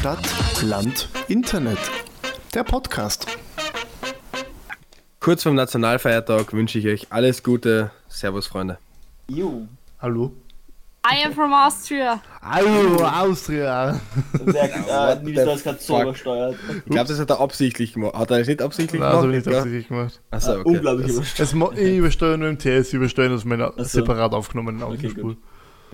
Stadt, Land, Internet. Der Podcast. Kurz vorm Nationalfeiertag wünsche ich euch alles Gute. Servus, Freunde. Jo. Hallo. I am from Austria. Hallo, Austria. Der äh, what Minister ist gerade so übersteuert. Ich glaube, das hat er absichtlich gemacht. Hat er das nicht absichtlich Nein, das gemacht? habe ich nicht absichtlich gemacht. Achso, okay. Unglaublich übersteuert. Es mo- ich übersteuere nur im TS, ich übersteuere aus meiner Ach so. separat aufgenommenen Okay, Audiospur. gut.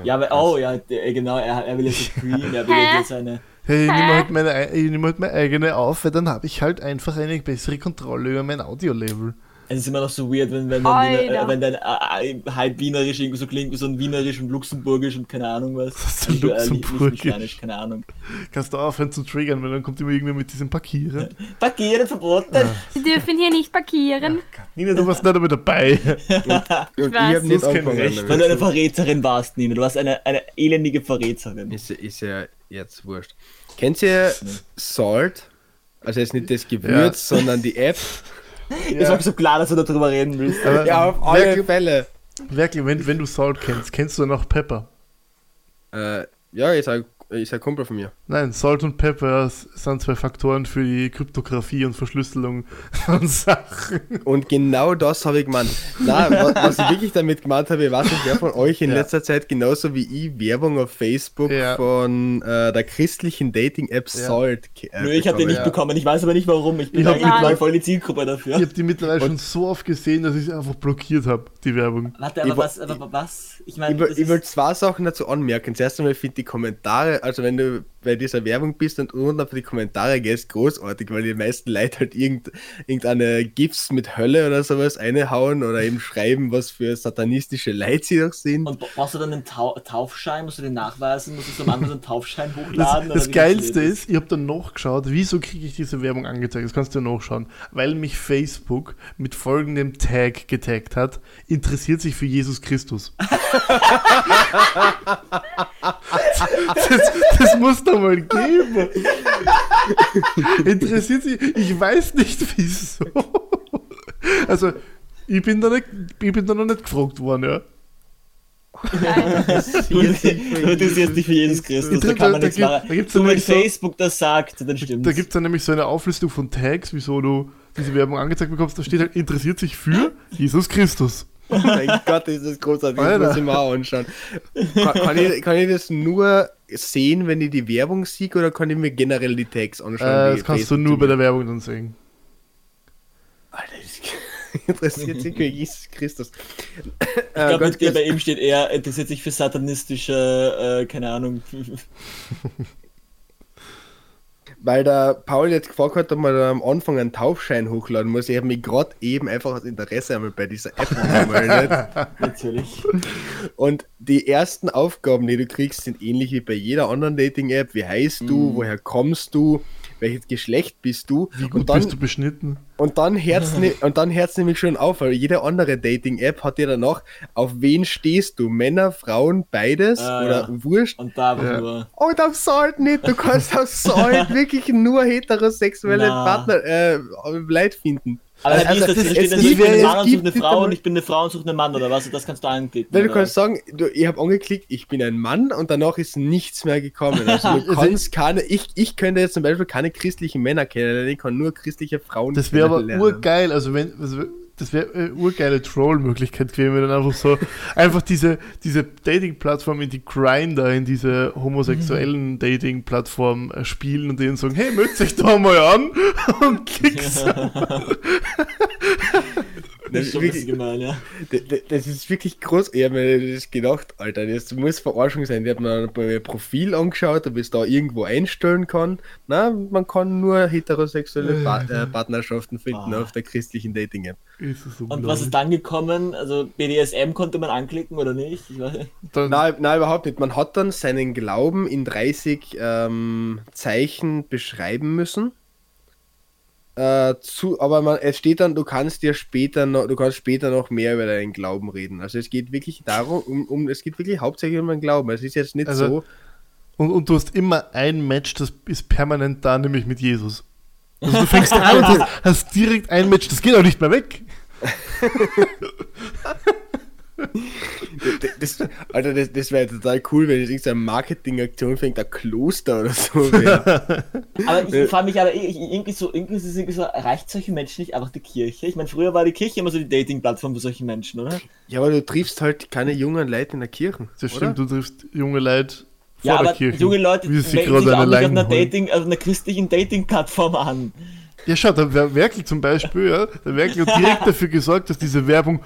Ja, aber, oh, ja, genau, er, er will jetzt streamen, er will jetzt seine. Hey, ich nehme halt meine, ei- ich nehme halt meine eigene auf, weil dann habe ich halt einfach eine bessere Kontrolle über mein Audio-Level. Es ist immer noch so weird, wenn, wenn, man Wiener, Alter. äh, wenn dein äh, äh, halb Wienerisch irgendwie so klingt wie so ein Wienerisch und Luxemburgisch und keine Ahnung was. ist denn Ich- äh, Luxemburgisch? Keine Ahnung. Kannst du aufhören zu triggern, weil dann kommt immer irgendwer mit diesem Parkieren. Parkieren verboten! Sie dürfen hier nicht parkieren. Nina, du warst nicht einmal dabei. Und ich weiß, habe nicht kein. Recht. Weil du eine Verräterin warst, Nina. Du warst eine, eine elendige Verräterin. Ist, ist ja jetzt wurscht. Kennt ihr Salt? Also jetzt nicht das Gewürz, sondern die App. Es war so klar, dass du darüber reden willst. Aber Ja, auf alle Fälle. wirklich wenn, wenn du Salt kennst, kennst du noch Pepper? Äh, ja, ist ein, ist ein Kumpel von mir. Nein, Salt und Pepper sind zwei Faktoren für die Kryptographie und Verschlüsselung von Sachen. Und genau das habe ich gemeint. Nein, was, was ich wirklich damit gemeint habe, ich weiß nicht, wer von euch in Ja. letzter Zeit genauso wie ich Werbung auf Facebook Ja. von äh, der christlichen Dating-App Ja. Salt äh, Nö, ich habe den nicht ja. bekommen. Ich weiß aber nicht warum. Ich bin Ich eigentlich voll die Zielgruppe dafür. Ich habe die mittlerweile schon so oft gesehen, dass ich sie einfach blockiert habe, die Werbung. Warte, Ich aber wo- was, aber was? Ich meine, Ich, ich will zwei Sachen dazu anmerken. Zuerst einmal finde ich die Kommentare, also wenn du bei dieser Werbung bist und unten auf die Kommentare gehst, großartig, weil die meisten Leute halt irgend, irgendeine GIFs mit Hölle oder sowas reinhauen oder eben schreiben, was für satanistische Leute sie doch sind. Und brauchst du dann einen Tau Taufschein? Musst du den nachweisen? Musst du so am so einen Taufschein Das, hochladen? das wie Geilste ist, ich habe dann nachgeschaut, wieso kriege ich diese Werbung angezeigt? Das kannst du ja nachschauen. Weil mich Facebook mit folgendem Tag getaggt hat, interessiert sich für Jesus Christus. das, das muss doch mal geben. interessiert sich, ich weiß nicht wieso. Also, ich bin da, nicht, ich bin da noch nicht gefragt worden, ja. das? Du interessierst dich für Jesus Christus, da Da- kann man da nichts gibt- machen. da gibt's Du, wenn so- Facebook das sagt, dann stimmt Da gibt es dann nämlich so eine Auflistung von Tags, wieso du diese Werbung angezeigt bekommst. Da steht halt, interessiert sich für Jesus Christus. Mein Gott, ist das großartig, das Alter. muss ich mir auch anschauen. Kann, kann, ich, kann ich das nur sehen, wenn ich die Werbung sehe, oder kann ich mir generell die Tags anschauen? Äh, das kannst du nur bei der Werbung dann sehen. Alter, das interessiert sich für Jesus Christus. Ich Äh, glaube, ganz bei ihm steht er, interessiert sich für satanistische, äh, keine Ahnung. weil der Paul jetzt gefragt hat, ob man da am Anfang einen Taufschein hochladen muss. Ich habe mich gerade eben einfach aus Interesse einmal bei dieser App angemeldet. Natürlich. Und die ersten Aufgaben, die du kriegst, sind ähnlich wie bei jeder anderen Dating-App. Wie heißt du? Woher kommst du? Welches Geschlecht bist du? Wie gut und dann, bist du beschnitten? Und dann hört's ni- und dann hört's nämlich schon auf, weil jede andere Dating-App hat ja danach, auf wen stehst du? Männer, Frauen, beides? Ah, oder ja. wurscht? Und da war Ja. nur. Und auf Salt nicht, du kannst auf Salt wirklich nur heterosexuelle Na. Partner, äh, Leute finden. Aber Also, also, das, da es- steht dann so, ich bin ein Mann und suche eine Frau und ich bin eine Frau und suche einen Mann oder was? Das kannst du anklicken. Weil du kannst sagen, du, ich habe angeklickt, ich bin ein Mann und danach ist nichts mehr gekommen. Also du kannst keine, ich, ich könnte jetzt zum Beispiel keine christlichen Männer kennenlernen, ich kann nur christliche Frauen Das wäre aber urgeil, also wenn, also das wäre eine urgeile Troll-Möglichkeit gewesen, wenn dann einfach so, einfach diese, diese Dating-Plattform in die Grinder, in diese homosexuellen Dating-Plattform äh, spielen und denen sagen, hey, mögt euch da mal an und klickst. Das ist schon ein bisschen gemein, ja. D- d- Das ist wirklich groß. Ich habe mir das gedacht, Alter, das muss Verarschung sein. Ich habe mir mein Profil angeschaut, ob ich es da irgendwo einstellen kann. Na, man kann nur heterosexuelle pa äh, Partnerschaften finden Ah. auf der christlichen Dating-App. Und was ist dann gekommen? Also BDSM konnte man anklicken oder nicht. dann, Nein, nein, überhaupt nicht. Man hat dann seinen Glauben in 30 ähm, Zeichen beschreiben müssen. Äh, zu, aber man, es steht dann, du kannst dir später noch, du kannst später noch mehr über deinen Glauben reden. Also es geht wirklich darum, um, um es geht wirklich hauptsächlich um den Glauben. Es ist jetzt nicht Also- so. Und, und du hast immer ein Match, das ist permanent da, nämlich mit Jesus. Also du fängst an und hast, hast direkt ein Match, das geht auch nicht mehr weg. Das, Alter, das, das wäre total cool, wenn es irgendeine Marketingaktion fängt, ein Kloster oder so wäre. Aber ich frage mich aber, ich, irgendwie so, irgendwie ist es irgendwie so, erreicht solche Menschen nicht einfach die Kirche? Ich meine, früher war die Kirche immer so die Dating-Plattform für solche Menschen, oder? ja, aber du triffst halt keine jungen Leute in der Kirche. Das oder? stimmt, du triffst junge Leute vor Ja, der aber Kirche. junge Leute wie sie melden gerade sich auch nicht auf einer. Dating, auf einer christlichen Dating-Plattform an. Ja, schau, der Wer- Werkel zum Beispiel, ja, der Werkel hat direkt dafür gesorgt, dass diese Werbung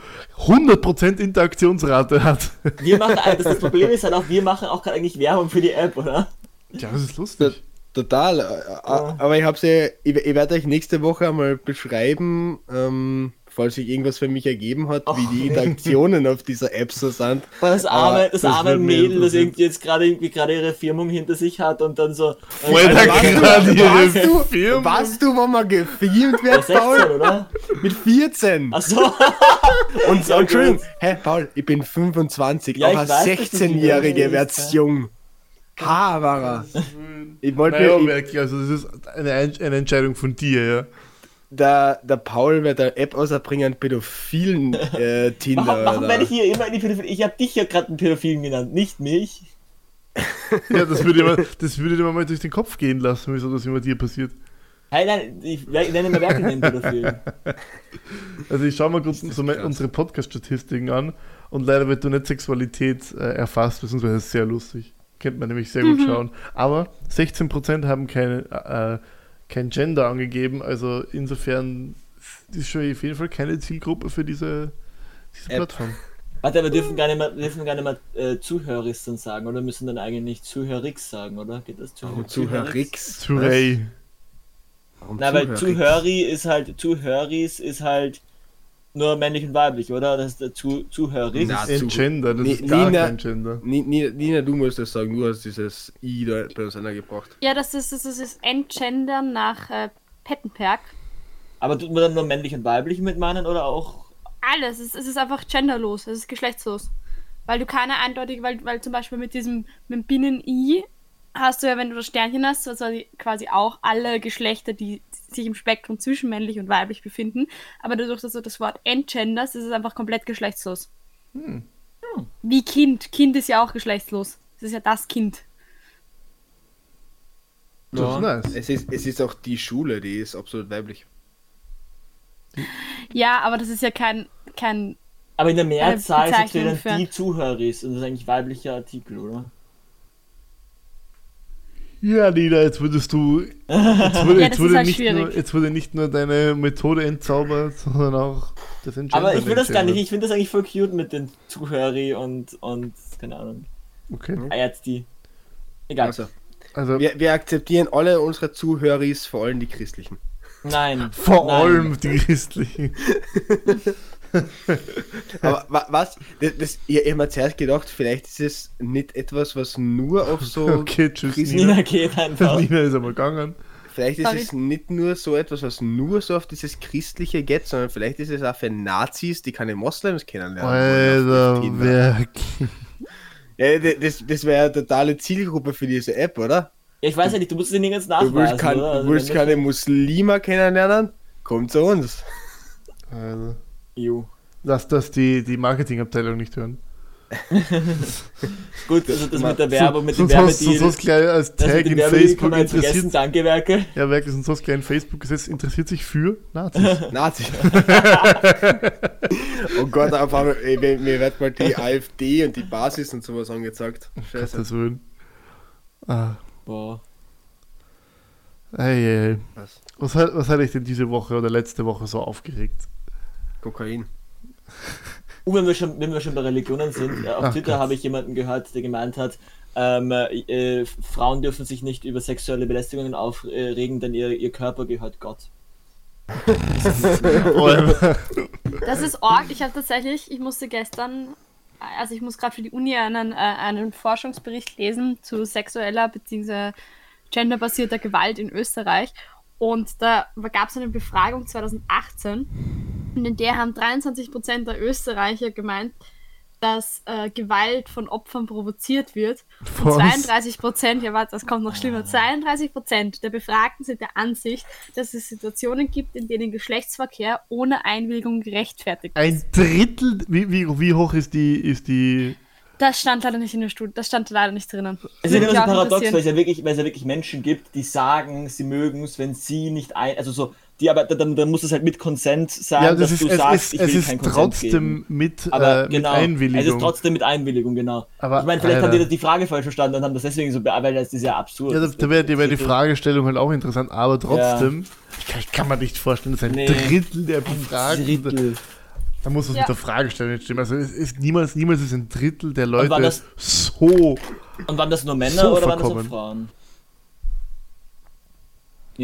100% Interaktionsrate hat. Wir machen, das, das Problem ist halt auch, wir machen auch gerade eigentlich Werbung für die App, oder? Ja, das ist lustig. Total. äh, Aber ich hab's ja, ich, ich werde euch nächste Woche einmal beschreiben, ähm, falls sich irgendwas für mich ergeben hat, wie die Interaktionen auf dieser App so sind. Weil das arme, Aber das das arme mir Mädel, das irgendwie jetzt gerade irgendwie gerade ihre Firmung hinter sich hat und dann so. Alter, warst du- gerade ihre du, Firma. warst du, wo man gefilmt Ja, wird, 16, Paul? oder? Mit 14. Achso. Und sehr Entschuldigung, hä, Paul, ich bin 25, Ja, auch ich jung 16-Jährige bist, wird's ja. jung. Ha, war er. Ich wollte Naja, ich, Werkel, also das ist eine, Ein- eine Entscheidung von dir, ja. Der, der Paul wird eine App ausbringen, pädophilen äh, Tinder. Warum, warum werde ich hier immer in die Pädophilie? Ich habe dich ja gerade einen Pädophilen genannt, nicht mich. Ja, das würde, immer, das würde dir mal durch den Kopf gehen lassen, wieso das immer dir passiert. Hey, nein, ich wer- nenne mal Werkel den Pädophilen. Also ich schaue mal kurz so unsere Podcast-Statistiken an und leider wird da nicht Sexualität äh, erfasst, beziehungsweise das ist sehr lustig. Kennt man nämlich sehr gut schauen. Aber 16% haben keine, äh, kein Gender angegeben, also insofern ist schon auf jeden Fall keine Zielgruppe für diese, diese. Plattform. Warte, aber wir dürfen gar nicht mehr, dürfen gar nicht mehr äh, Zuhöris dann sagen, oder müssen dann eigentlich Zuhörix sagen, oder? Geht das Warum Zuhörix? Zu Ray. Warum Na, weil Zuhörix? Zuhöri ist halt, Zuhöris ist halt nur männlich und weiblich, oder? Das ist der Zu Zuhörix. Na, Ein zu- Gender, das Ni- ist gar Nina- kein Gender. Ni- Ni- Nina, du musst das sagen, du hast dieses I da bei uns gebracht. Ja, das ist das, ist das Entgendern nach äh, Pettenberg. Aber tut man dann nur männlich und weiblich mit meinen oder auch. Alles. Es, es ist einfach genderlos. Es ist geschlechtslos. Weil du keine eindeutig, weil, weil zum Beispiel mit diesem mit Binnen-I hast du ja, wenn du das Sternchen hast, also quasi auch alle Geschlechter, die sich im Spektrum zwischen männlich und weiblich befinden. Aber dadurch, dass du das Wort entgenderst, ist es einfach komplett geschlechtslos. Wie Kind. Kind ist ja auch geschlechtslos. Es ist ja das Kind. Das ist nice. Es ist, es ist auch die Schule, die ist absolut weiblich. Ja, aber das ist ja kein, kein Aber in der Mehrzahl sind dann für- die Zuhöris und das ist eigentlich weiblicher Artikel, oder? Ja, Nina, jetzt würdest du. Jetzt wurde, Ja, jetzt wurde halt nicht schwierig. nur, jetzt wurde nicht nur deine Methode entzaubert, sondern auch das Entscheidende. Aber ich will das gar nicht, ich finde das eigentlich voll cute mit den Zuhöri und, und keine Ahnung. Okay. Ah, jetzt die. Egal. Also, Also wir, wir akzeptieren alle unsere Zuhöris, vor allem die christlichen. Nein. vor nein. allem die Christlichen. Aber wa, was? Das, das, ich ich habe mir zuerst gedacht, vielleicht ist es nicht etwas, was nur auf so. Okay, tschüss, Christen- Nina. Geht einfach. Nina ist aber gegangen. Vielleicht ist Sorry. es nicht nur so etwas, was nur so auf dieses Christliche geht, sondern vielleicht ist es auch für Nazis, die keine Moslems kennenlernen. wollen Alter. Ja, das, das wäre eine totale Zielgruppe für diese App, oder? Ja, ich weiß ja nicht, du musst es nirgends Du willst, nachweisen, kein, oder? du Also willst keine Muslime kennenlernen? Komm zu uns. Also, Ju. lass das die, die Marketingabteilung nicht hören. Gut, also das mit der Werbung, mit dem sonst hast, sonst Werbedeal. hast gleich als Das Tag in Werbedeal Facebook interessiert. danke Werke. Ja, wirklich, sonst hast gleich in Facebook gesetzt, interessiert sich für Nazis. Nazi. oh Gott, auf einmal, ey, mir, wird mal die AfD und die Basis und sowas angezeigt. Scheiße. Gottes Willen. Ah, Boah. ei, ei. Was? Was hat, was hat dich denn diese Woche oder letzte Woche so aufgeregt? Kokain. Und wenn wir schon, wenn wir schon bei Religionen sind, auf Ach Twitter habe ich jemanden gehört, der gemeint hat, ähm, äh, Frauen dürfen sich nicht über sexuelle Belästigungen aufregen, denn ihr, ihr Körper gehört Gott. Das ist arg. Ich habe tatsächlich, ich musste gestern, also ich muss gerade für die Uni einen, äh, einen Forschungsbericht lesen zu sexueller bzw. genderbasierter Gewalt in Österreich. Und da gab es eine Befragung 2018, und in der haben 23% der Österreicher gemeint, dass äh, Gewalt von Opfern provoziert wird. Und Was? 32 Prozent, ja warte, das kommt noch schlimmer, 32 Prozent der Befragten sind der Ansicht, dass es Situationen gibt, in denen Geschlechtsverkehr ohne Einwilligung gerechtfertigt ist. Ein Drittel, wie, wie, wie hoch ist die, ist die, Das stand leider nicht in der Studie, das stand leider nicht drinnen. Es ist immer mich so paradox, weil es ja wirklich, weil es ja wirklich Menschen gibt, die sagen, sie mögen es, wenn sie nicht ein, also so, die aber dann, dann muss es halt mit Konsent sein, ja, das dass ist, du es sagst, ist, ich es will ist kein Konsent trotzdem geben. mit, Aber äh, genau, mit Einwilligung. es ist trotzdem mit Einwilligung, genau. Aber, ich meine, vielleicht haben Alter. die die Frage falsch verstanden und haben das deswegen so, be- weil das ist ja absurd. ja, da, da wäre die, wär die Fragestellung halt auch interessant, aber trotzdem, ich kann, ich kann mir nicht vorstellen, dass ein Nee. Drittel der Befragten, Drittel. da muss was Ja. mit der Fragestellung nicht stimmen. Also es ist niemals, niemals ist ein Drittel der Leute waren das- so, Und waren das nur Männer So oder waren das verkommen. auch Frauen?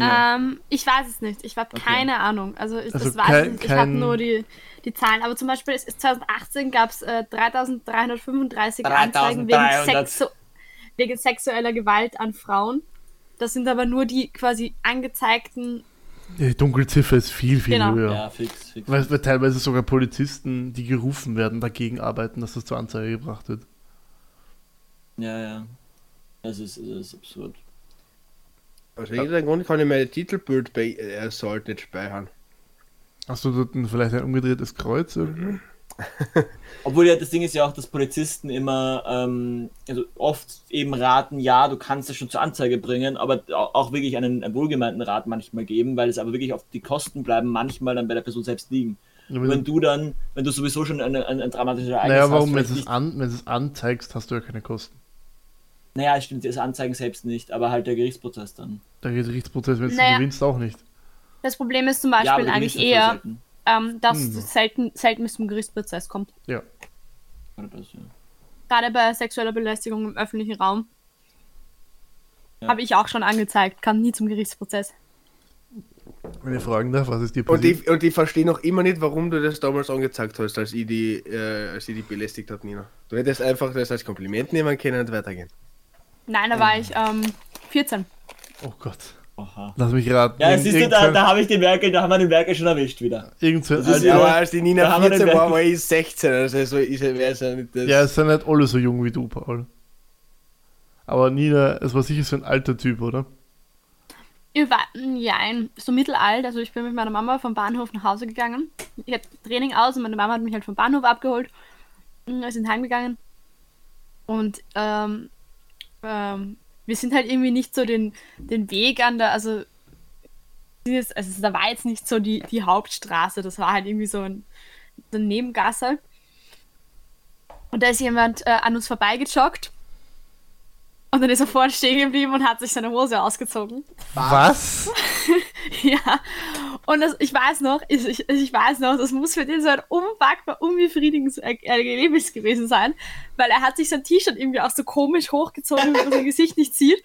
Ähm, ich weiß es nicht. Ich habe Okay. keine Ahnung. Also, ich, Also das weiß kein- ich nicht. Ich habe nur die, die Zahlen. Aber zum Beispiel ist, ist 2018 gab es äh, 3335 Anzeigen wegen, 3300. Sexu wegen sexueller Gewalt an Frauen. Das sind aber nur die quasi angezeigten. die Dunkelziffer ist viel, viel Genau. höher. ja, fix, fix. Weil, weil teilweise sogar Polizisten, die gerufen werden, dagegen arbeiten, dass das zur Anzeige gebracht wird. Ja, ja. Es ist, es ist absurd. Aus irgendeinem Grund kann ich mein Titelbild bei äh, Assault nicht speichern. Hast du dort ein- vielleicht ein umgedrehtes Kreuz irgendwie? Obwohl ja das Ding ist ja auch, dass Polizisten immer ähm, also oft eben raten, ja, du kannst es schon zur Anzeige bringen, aber au- auch wirklich einen, einen wohlgemeinten Rat manchmal geben, weil es aber wirklich auf die Kosten bleiben manchmal dann bei der Person selbst liegen. Ja, wenn du dann, wenn du sowieso schon ein, ein, ein dramatisches Ereignis naja, warum, wenn hast, es, an, wenn du es anzeigst, hast du ja keine Kosten. Naja, stimmt, das Anzeigen selbst nicht, aber halt der Gerichtsprozess dann. Der Gerichtsprozess, wenn du Naja. gewinnst, auch nicht. Das Problem ist zum ja, Beispiel du eigentlich eher, ähm, dass Hm. es selten, selten bis zum Gerichtsprozess kommt. Ja. Ja. Gerade bei sexueller Belästigung im öffentlichen Raum. Ja. Habe ich auch schon angezeigt, kam nie zum Gerichtsprozess. Wenn ich fragen darf, was ist dir Und passiert? ich, und ich verstehe noch immer nicht, warum du das damals angezeigt hast, als ich die, äh, als ich die belästigt hat, Nina. Du hättest einfach das als Kompliment nehmen können und weitergehen. Nein, da war ich ähm, 14. Oh Gott. Aha. Lass mich raten. Ja, siehst du, da, da habe ich den Merkel, da haben wir den Merkel schon erwischt wieder. ist also- ja- Aber als die Nina haben wir den 14 war, war ich 16, also so ist wäre es ja nicht das. Ja, es sind nicht alle so jung wie du, Paul. Aber Nina, es war sicher so ein alter Typ, oder? Ich war, ja, so mittelalt. Also ich bin mit meiner Mama vom Bahnhof nach Hause gegangen. Ich hatte Training aus und meine Mama hat mich halt vom Bahnhof abgeholt. Wir sind heimgegangen. Und ähm, ähm, wir sind halt irgendwie nicht so den, den Weg an der, also, jetzt- also da war jetzt nicht so die, die Hauptstraße, das war halt irgendwie so ein, so ein Nebengasse. Und da ist jemand äh, an uns vorbeigejoggt. Und dann ist er vorne stehen geblieben und hat sich seine Hose ausgezogen. Was? Ja, und das, ich weiß noch, ich, ich, ich weiß noch, das muss für den so ein unpackbar unbefriedigendes Er- Erlebnis gewesen sein, weil er hat sich sein T-Shirt irgendwie auch so komisch hochgezogen, wie man sein Gesicht nicht sieht.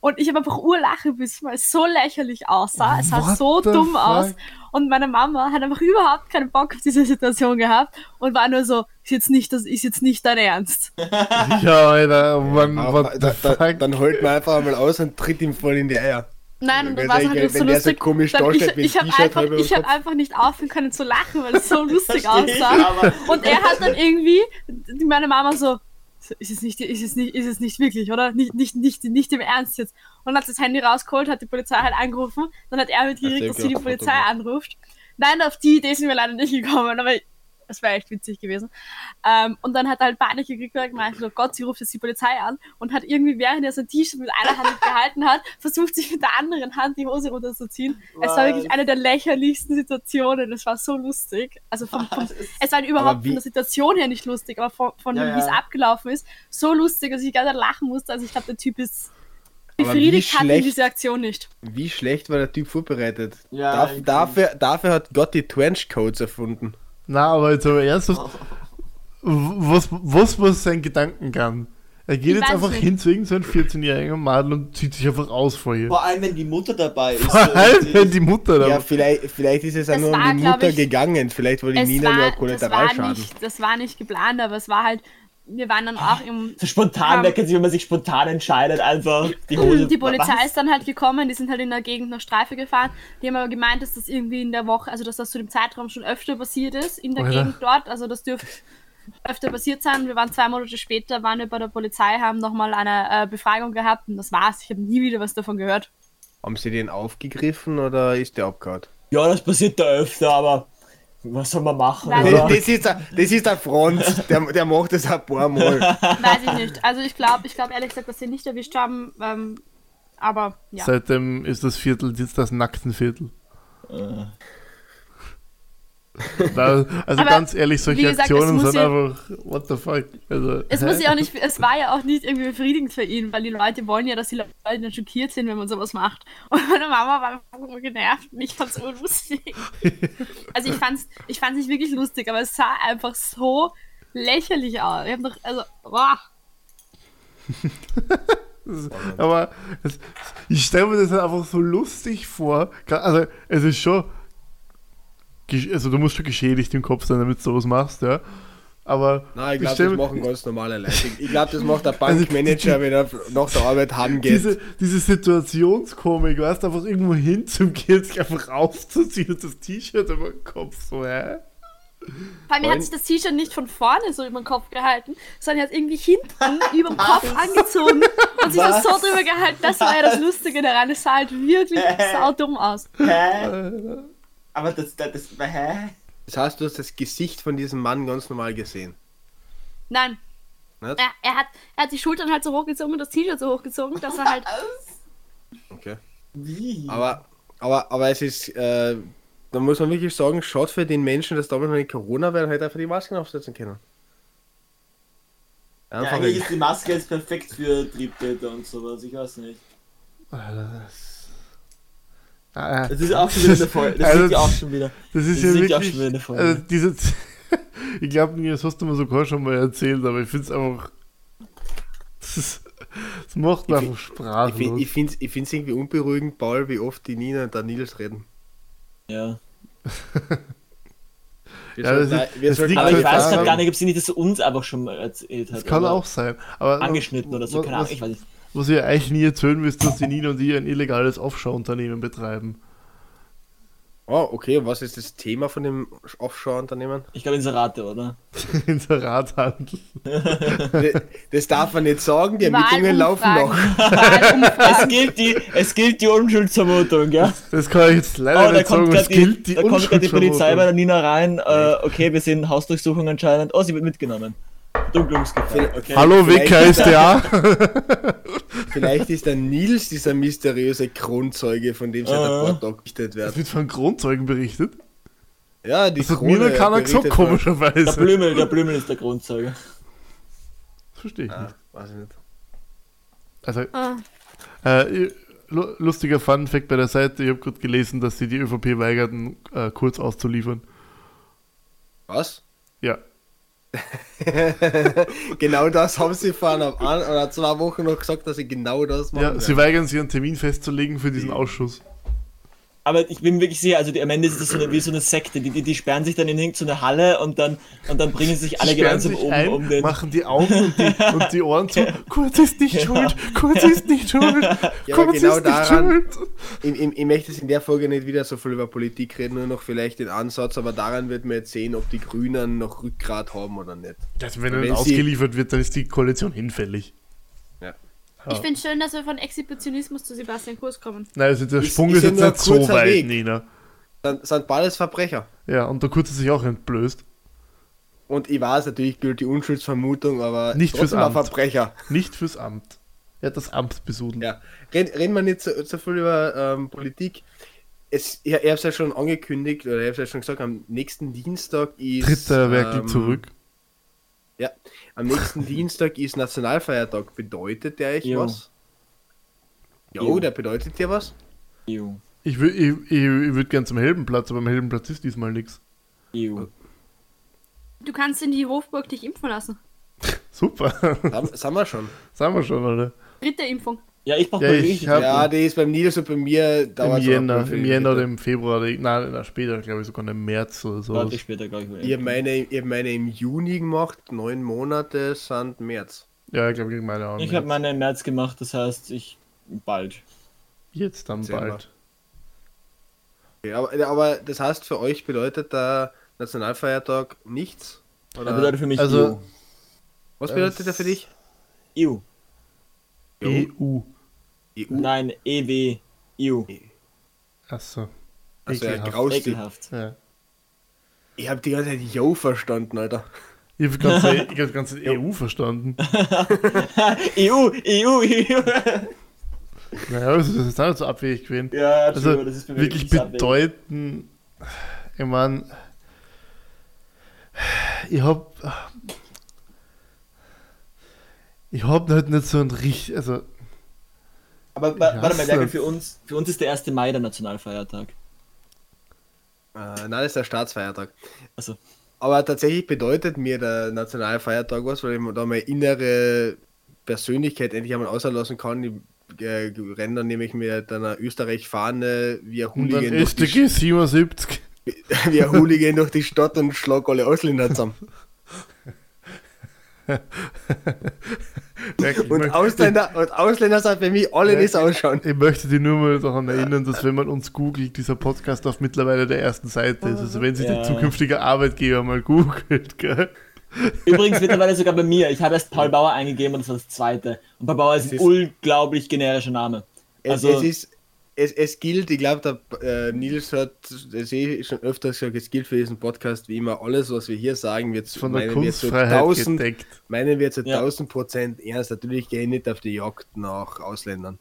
Und ich habe einfach urlachen müssen, weil es so lächerlich aussah. Es sah What so dumm aus. fuck? Und meine Mama hat einfach überhaupt keinen Bock auf diese Situation gehabt und war nur so, ist jetzt nicht, das ist jetzt nicht dein Ernst. Ja, Alter, Mann, Aber the da, da, dann holt man einfach mal aus und tritt ihm voll in die Eier. Nein, und dann war es halt so wenn der so lustig. komisch dann, dasteht ich ich habe einfach, ich hab einfach nicht aufhören können zu lachen, weil es so lustig aussah. Und er hat dann irgendwie, meine Mama so, ist es nicht, ist es nicht, ist es nicht wirklich, oder? Nicht, nicht, nicht, nicht im Ernst jetzt. Und hat das Handy rausgeholt, hat die Polizei halt angerufen. Dann hat er mitgekriegt, dass sie die Polizei anruft. Nein, auf die Idee sind wir leider nicht gekommen, aber das wäre echt witzig gewesen. Ähm, und dann hat er halt Panik gekriegt und gemeint, oh Gott, sie ruft jetzt die Polizei an und hat irgendwie, während er sein T-Shirt mit einer Hand gehalten hat, versucht sich mit der anderen Hand die Hose runterzuziehen. Es war wirklich Was? eine der lächerlichsten Situationen. Es war so lustig. Also vom, vom, es war überhaupt von der Situation her nicht lustig, aber von, von Ja, dem, wie es ja. abgelaufen ist, so lustig, dass ich gerade lachen musste. Also ich glaube, der Typ ist befriedigt wie hat schlecht- diese Aktion nicht. Wie schlecht war der Typ vorbereitet? Ja, Darf, dafür, dafür hat Gott die Trenchcoats erfunden. Na, aber jetzt aber ernsthaft, was, was war sein Gedankengang? Er geht Ich jetzt einfach nicht. hin zu irgendeinem 14-jährigen Madel und zieht sich einfach aus vor ihr. Vor allem, wenn die Mutter dabei ist. Vor allem, wenn die Mutter da Ja, vielleicht, vielleicht ist es auch Das nur war, um die Mutter ich- gegangen. Vielleicht war die Es Nina nur war, das, war Kollateralschaden. nicht, das war nicht geplant, aber es war halt, wir waren dann auch im, So spontan, kennt sich, wenn man sich spontan entscheidet, einfach die Hose. Die Polizei Was? ist dann halt gekommen, die sind halt in der Gegend noch Streife gefahren. Die haben aber gemeint, dass das irgendwie in der Woche, also dass das zu dem Zeitraum schon öfter passiert ist in der Alter. Gegend dort. Also das dürfte öfter passiert sein. Wir waren zwei Monate später, waren wir bei der Polizei, haben nochmal eine äh, Befragung gehabt und das war's. Ich habe nie wieder was davon gehört. Haben sie den aufgegriffen oder ist der abgehauen? Ja, das passiert da öfter, aber was soll man machen? Nein. das, ist der, das ist der Franz, der, der macht das ein paar Mal. Weiß ich nicht. Also ich glaube, ich glaube ehrlich gesagt, dass sie nicht erwischt haben. Ähm, aber ja. Seitdem ist das Viertel jetzt das Nacktenviertel. Äh, Da, also Aber ganz ehrlich, solche gesagt, Aktionen sind ja- einfach, what the fuck. Also, Es hä? muss ja auch nicht, es war ja auch nicht irgendwie befriedigend für ihn, weil die Leute wollen ja, dass die Leute dann schockiert sind, wenn man sowas macht. Und meine Mama war einfach nur genervt und ich fand's so lustig. Also ich fand's, ich fand's nicht wirklich lustig, aber es sah einfach so lächerlich aus. Ich hab noch, also, boah. Aber es, ich stelle mir das einfach so lustig vor. Also, es ist schon. Also, du musst schon geschädigt im Kopf sein, damit du sowas machst, ja. Aber. Nein, ich glaube, das mir- machen ganz normale Leute. Ich, glaube, das macht der Also, Bankmanager, wenn er nach der Arbeit haben geht. Diese, diese Situationskomik, weißt du, einfach irgendwo hinzugehen, sich einfach aufzuziehen und das T-Shirt über den Kopf, so, hä? Vor allem er Wollen- hat sich das T-Shirt nicht von vorne so über den Kopf gehalten, sondern er hat irgendwie hinten über den Kopf angezogen und sich das so Was? drüber gehalten. Das war ja das Lustige daran. Es sah halt wirklich saudumm aus. hä? Aber das, das, das, hä? Das heißt, du hast das Gesicht von diesem Mann ganz normal gesehen. Nein. Er, er, hat, er hat die Schultern halt so hochgezogen und das T-Shirt so hochgezogen, dass er halt. Okay. Wie? Aber, aber, aber es ist, äh, da muss man wirklich sagen, schaut für den Menschen, dass damals noch nicht Corona wäre, halt einfach die Masken aufsetzen können. ja, Einfach eigentlich ist die Maske jetzt perfekt für Triebtäter und sowas, ich weiß nicht. Alter, das. Ah, Das ist auch schon wieder eine Folge. Das Also, ist ja auch schon wieder. Das ist Das ja ja auch wirklich. schon wieder eine Folge. also diese, ich glaube, das hast du mir sogar schon mal erzählt, aber ich finde es einfach. Das, ist, das macht Ich einfach find, ich finde es irgendwie unberuhigend, Paul, wie oft die Nina und der Nils reden. Ja. Wir Ja, das ist- wir das sollten- liegt Aber ich halt weiß gerade gar nicht, ob sie nicht das uns einfach schon mal erzählt hat. das kann auch sein. Aber Angeschnitten oder so, was- keine Ahnung, ich weiß nicht. Was ihr eigentlich nie erzählen müsst, dass die Nina und ich ein illegales Offshore-Unternehmen betreiben. Oh, okay, und was ist das Thema von dem Offshore-Unternehmen? Ich glaube Inserate, oder? Inserathandel. Das- Das darf man nicht sagen, die Ermittlungen laufen noch. Es gilt die, es gilt die Unschuldsvermutung, ja? Das kann ich jetzt leider Oh, da nicht sagen, kommt es gerade gilt die, die da kommt grad die Polizei bei der. Nina rein. Äh, okay, wir sehen Hausdurchsuchung anscheinend. Oh, sie wird mitgenommen. Dunkelungsgefahr. Okay. Hallo WKSDA. Vielleicht ist der Nils dieser mysteriöse Kronzeuge, von dem seit ein Ah. paar Tagen berichtet Es wird. wird von Kronzeugen berichtet. Ja, die Das hat mir noch keiner gesagt, von- Der komischerweise. Blümel, der Blümel ist der Grundzeuge. Das verstehe ich Ah, nicht. weiß ich nicht. Also, Ah, äh, lu- lustiger Fun-Fact bei der Seite: Ich habe gerade gelesen, dass sie die ÖVP weigerten, äh, kurz auszuliefern. Was? Ja. genau das haben sie vor einer ein oder zwei Wochen noch gesagt, dass sie genau das machen. ja, sie weigern sich einen Termin festzulegen für diesen Ausschuss. Aber ich bin wirklich sicher, also die, am Ende ist das so eine, wie so eine Sekte. Die, die, die sperren sich dann in irgendeine Halle und dann, und dann bringen sich alle gemeinsam sich um, ein, um den. machen die Augen und die, und die Ohren zu. Kurz ist nicht schuld, Kurz ist nicht schuld, Ja, Kurz genau ist nicht daran- schuld. Ich, ich, ich möchte jetzt in der Folge nicht wieder so viel über Politik reden, nur noch vielleicht den Ansatz, aber daran wird man jetzt sehen, ob die Grünen noch Rückgrat haben oder nicht. Also wenn Wenn er sie- ausgeliefert wird, dann ist die Koalition hinfällig. Ja. Ich finde schön, dass wir von Exhibitionismus zu Sebastian Kurz kommen. Nein, also der Ist- Sprung ist jetzt nicht so weit, Weg. Nina. Dann sind beides Verbrecher. Ja, und der Kurz hat sich auch entblößt. Und ich weiß, natürlich gilt die Unschuldsvermutung, aber Nicht fürs trotzdem ein Amt. Verbrecher. Nicht fürs Amt. Er hat das Amt besudelt. Ja. Red, reden wir nicht so, so viel über ähm, Politik. Es, ich, ich habe es ja schon angekündigt, oder ich habe es ja schon gesagt, am nächsten Dienstag ist. Tritt er wirklich ähm, zurück? Ja, am nächsten Dienstag ist Nationalfeiertag. Bedeutet der euch Jo. was? Jo, Jo. der bedeutet dir was? Ew. Ich, wür- ich, ich, ich würde gern zum Heldenplatz, aber am Heldenplatz ist diesmal nichts. Ew. Du kannst in die Hofburg dich impfen lassen. Super. Haben, sind wir schon. Sagen wir schon, oder? Dritte Impfung. Ja, ich brauche Ja, mal ich Ja, die ist beim Nils und bei mir Im dauert Jänner, im Jänner oder im Februar, oder, nein, nein, später, glaube ich, sogar im März oder so. Warte später, glaube ich. Ich habe meine, ich hab meine im Juni gemacht, neun Monate sind März. Ja, ich glaube, gegen meine Augen. Ich habe meine im März gemacht, das heißt, ich bald. Jetzt dann Dezember. bald. Okay, aber, aber das heißt, für euch bedeutet der Nationalfeiertag nichts? Das Oder bedeutet für mich Also- was bedeutet der für dich? EU. EU. EU. Nein, EW. EU. Achso. Also ja. Ekelhaft. Ja. Ich hab die ganze Zeit Yo verstanden, Alter. Ich habe ganze, ich hab die ganze EU verstanden. EU, EU, EU. Naja, das ist auch nicht so abwegig gewesen. Ja, Also das ist mir wirklich so abwegig. bedeuten. Ich meine, ich hab. Ich hab halt nicht so ein richtig. Also, Aber wa- warte mal. Jacke, für uns, für uns ist der 1. Mai der Nationalfeiertag. Äh, nein, das ist der Staatsfeiertag. Also, Aber tatsächlich bedeutet mir der Nationalfeiertag was, weil ich da meine innere Persönlichkeit endlich einmal auslassen kann. Ich äh, renne dann nämlich mit einer Österreich-Fahne wie ein und dann Hooligan, durch die, StG 77. wie ein Hooligan durch die Stadt und schlag alle Ausländer zusammen. Und Ausländer, und Ausländer sind für mich alle, die so ausschauen. Ich möchte dich nur mal daran erinnern, dass wenn man uns googelt, dieser Podcast auf mittlerweile der ersten Seite ist. Also wenn sich Ja. der zukünftige Arbeitgeber mal googelt, gell? übrigens mittlerweile sogar bei mir. Ich habe erst Paul Bauer eingegeben und das war das zweite. Und Paul Bauer ist ein ist- unglaublich generischer Name. Es, Also- es ist, es, es gilt, ich glaube, der äh, Nils hat das eh schon öfters gesagt, es gilt für diesen Podcast wie immer, alles, was wir hier sagen, wird Von der meinen wir zu Kunstfreiheit 1000 gedeckt. meinen wir zu Ja. 1000 Prozent ernst. Natürlich gehe ich nicht auf die Jagd nach Ausländern.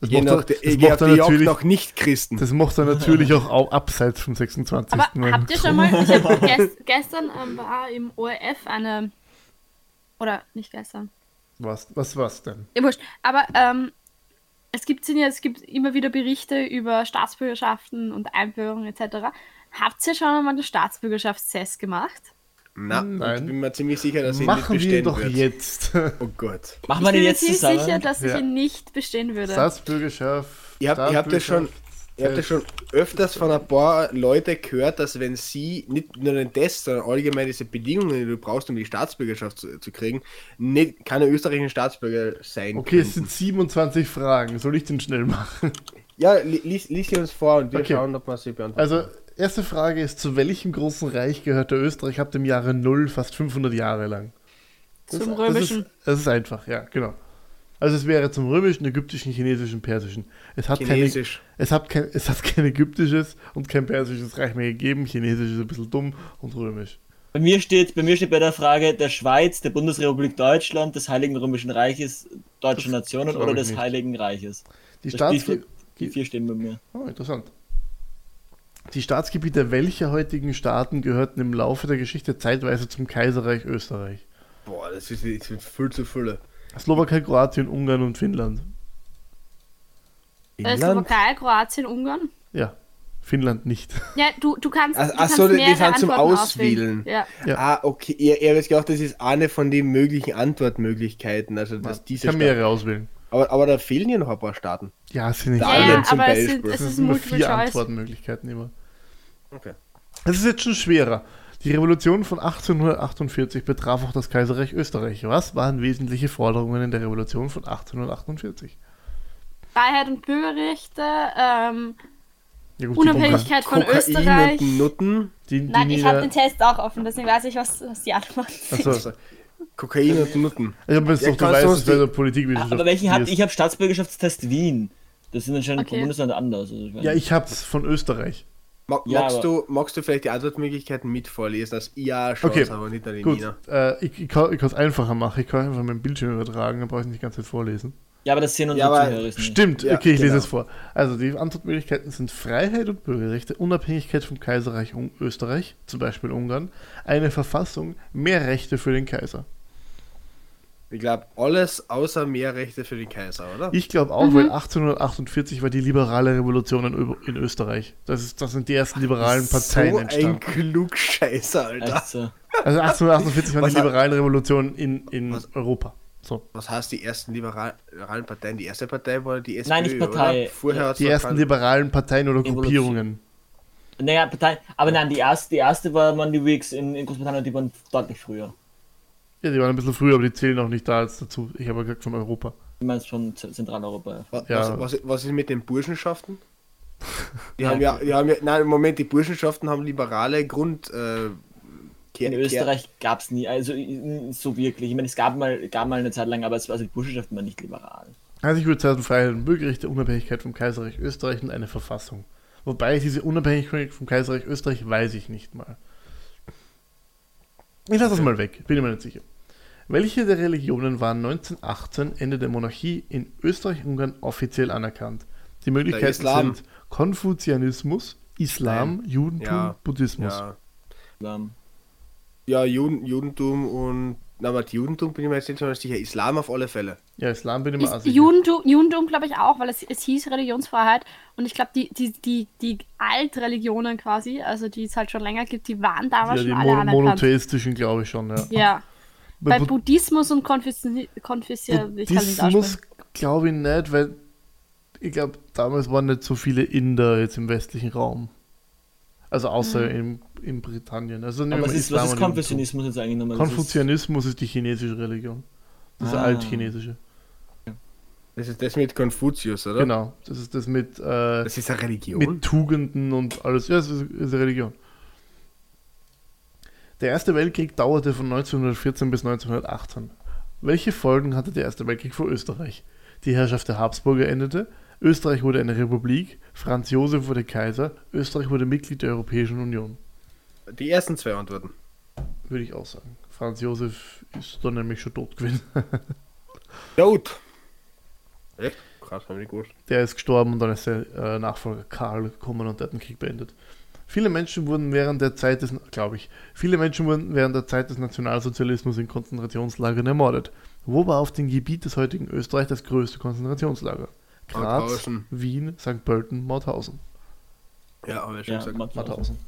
Das macht, er, das, ich gehe auf macht die er Jagd natürlich, nach Nicht-Christen. das macht er natürlich auch au- abseits vom 26. Aber Mai. habt ihr schon mal, ich hab gest, gestern ähm, war im ORF eine, oder nicht gestern, Was, was war's denn? ja, wurscht, aber ähm, es gibt ja, es gibt immer wieder Berichte über Staatsbürgerschaften und Einbürgerung etc. Habt ihr schon einmal den Staatsbürgerschaftstest gemacht? Na, Nein. ich bin mir ziemlich sicher, dass ich Machen nicht wir ihn bestehen doch wird. jetzt. Oh Gott. Machen Ich wir bin den mir jetzt ziemlich zusammen? sicher, dass ich Ja. ihn nicht bestehen würde. Staatsbürgerschaft. Ihr habt, ihr habt das schon, ihr habt das schon öfters von ein paar Leute gehört, dass wenn sie nicht nur den Test, sondern allgemein diese Bedingungen, die du brauchst, um die Staatsbürgerschaft zu, zu kriegen, nicht, keine österreichischen Staatsbürger sein Okay, es könnten. sind 27 Fragen. Soll ich den schnell machen? Ja, li lies, lies sie uns vor und wir Okay. schauen, ob wir sie beantworten. Also, erste Frage ist: Zu welchem großen Reich gehörte Österreich ab dem Jahre 0 fast 500 Jahre lang? Zum Das Römischen. ist, das ist einfach, ja, genau. Also, es wäre zum Römischen, Ägyptischen, Chinesischen, Persischen. Es hat, keine, Chinesisch. es, hat kein, es hat kein Ägyptisches und kein Persisches Reich mehr gegeben. Chinesisch ist ein bisschen dumm und Römisch. Bei mir steht, bei mir steht bei der Frage der Schweiz, der Bundesrepublik Deutschland, des Heiligen Römischen Reiches, Deutschen Das Nationen oder des nicht. Heiligen Reiches. Die, die, Staatsge vier, die vier stehen bei mir. oh, interessant. Die Staatsgebiete welcher heutigen Staaten gehörten im Laufe der Geschichte zeitweise zum Kaiserreich Österreich? Boah, das ist jetzt viel zu viel. Slowakei, Kroatien, Ungarn und Finnland. Äh, England? Slowakei, Kroatien, Ungarn. Ja, Finnland nicht. Ja, du, du kannst. Ach- du ach kannst so, die mehrere sind zum Antworten Auswählen. Ja. Ja. Ah, okay. Ihr, ihr habt gedacht, das ist eine von den möglichen Antwortmöglichkeiten. Also, dass Ich diese kann Staat- mehrere auswählen. aber, aber da fehlen ja noch ein paar Staaten. Ja, es sind nicht Ja, Ja, alle. ja, zum aber es, Beispiel. sind, es Es ist sind nur Multiple vier Choice. Antwortmöglichkeiten immer. Okay. Es ist jetzt schon schwerer. Die Revolution von 1848 betraf auch das Kaiserreich Österreich. Was waren wesentliche Forderungen in der Revolution von 1848? Freiheit und Bürgerrechte, ähm, Ja, gut, Unabhängigkeit von Kokain Österreich. und Nutten. Die, die, Nein, ich habe den Test auch offen, deswegen weiß ich, was, was die Antworten sind. Achso, Kokain und Nutten. ich habe jetzt Ja, doch, du weißt, es der Politikwissenschaft. Aber welchen habt ist- ich? habe Staatsbürgerschaftstest Wien. Das sind anscheinend Okay. pro Bundesland anders. Also ich Ja, ich hab's von Österreich. Mag, Ja, magst, du, magst du vielleicht die Antwortmöglichkeiten mit vorlesen? Das ja schon, Okay, aber nicht an Gut, äh, ich, ich kann es einfacher machen. Ich kann einfach meinen Bildschirm übertragen, dann brauche ich nicht die ganze Zeit vorlesen. ja, aber das sehen unsere Ja, Zuhörer nicht. Stimmt, Ja, okay, ich lese genau. es vor. Also die Antwortmöglichkeiten sind Freiheit und Bürgerrechte, Unabhängigkeit vom Kaiserreich Österreich, zum Beispiel Ungarn, eine Verfassung, mehr Rechte für den Kaiser. Ich glaube, alles außer mehr Rechte für den Kaiser, oder? Ich glaube auch, weil 1848 war die liberale Revolution in, in Österreich. Das, ist, das sind die ersten liberalen Parteien so ein entstanden. Klugscheißer, Alter. Echt so. Also 1848 waren Was die liberalen Revolutionen in, in Was- Europa. So. Was heißt die ersten liberal- liberalen Parteien? Die erste Partei war die SPÖ, Nein, nicht Partei. Oder? Vorher Die ersten liberalen Parteien oder Evolution. Gruppierungen. Naja, Partei, aber nein, die erste, die erste war, waren die Whigs in, in Großbritannien, die waren deutlich früher. Ja, die waren ein bisschen früher, aber die zählen auch nicht da als dazu. Ich habe ja gesagt von Europa. Du meinst Z- Zentraleuropa. Was, Ja. was, was, was ist mit den Burschenschaften? Die Ja, haben ja, die haben ja, nein, im Moment, die Burschenschaften haben liberale Grundprinzipien. Äh, In Österreich gab es nie, also i- so wirklich. Ich meine, es gab mal, gab mal eine Zeit lang, aber es also die Burschenschaften waren nicht liberal. Also ich würde sagen, Freiheit und Bürgerrechte, Unabhängigkeit vom Kaiserreich Österreich und eine Verfassung. Wobei diese Unabhängigkeit vom Kaiserreich Österreich weiß ich nicht mal. Ich lasse das mal weg, bin mir nicht sicher. Welche der Religionen waren 1918, Ende der Monarchie, in Österreich-Ungarn offiziell anerkannt? Die Möglichkeiten sind Konfuzianismus, Islam, Judentum, Ja. Buddhismus. Ja, ja Juden, Judentum und. Na, aber Judentum bin ich mir jetzt nicht so sicher. Islam auf alle Fälle. Ja, Islam bin ich mir sicher. Judentum, Judentum glaube ich auch, weil es, es hieß Religionsfreiheit und ich glaube, die, die, die, die Altreligionen quasi, also die es halt schon länger gibt, die waren damals Ja, die schon alle Mon anerkannt. monotheistischen glaube ich schon, ja. Ja. Bei Bei Bu- Buddhismus und Konfessi Konfessia, ich kann nicht Buddhismus glaube ich nicht, weil ich glaube, damals waren nicht so viele Inder jetzt im westlichen Raum. Also außer in, in Britannien. Also aber ist, was ist. Konfessionismus jetzt eigentlich nochmal? Das ist- Konfuzianismus ist die chinesische Religion. Das ist Ah. altchinesische. Das ist das mit Konfuzius, oder? Genau. Das ist das mit, äh, Das ist eine Religion. mit Tugenden und alles. Ja, das ist, ist eine Religion. Der Erste Weltkrieg dauerte von 1914 bis 1918. Welche Folgen hatte der Erste Weltkrieg für Österreich? Die Herrschaft der Habsburger endete, Österreich wurde eine Republik, Franz Josef wurde Kaiser, Österreich wurde Mitglied der Europäischen Union. Die ersten zwei Antworten. Würde ich auch sagen. Franz Josef ist dann nämlich schon tot gewesen. Gut. Echt? Krass, hab ich nicht gewusst. Der ist gestorben und dann ist der äh, Nachfolger Karl gekommen und der hat den Krieg beendet. Viele Menschen wurden während der Zeit des, glaube ich, viele Menschen wurden während der Zeit des Nationalsozialismus in Konzentrationslagern ermordet. Wo war auf dem Gebiet des heutigen Österreich das größte Konzentrationslager? Graz, Mauthausen. Wien, St. Pölten, Mauthausen. Ja, aber schon Ja, gesagt. Mauthausen.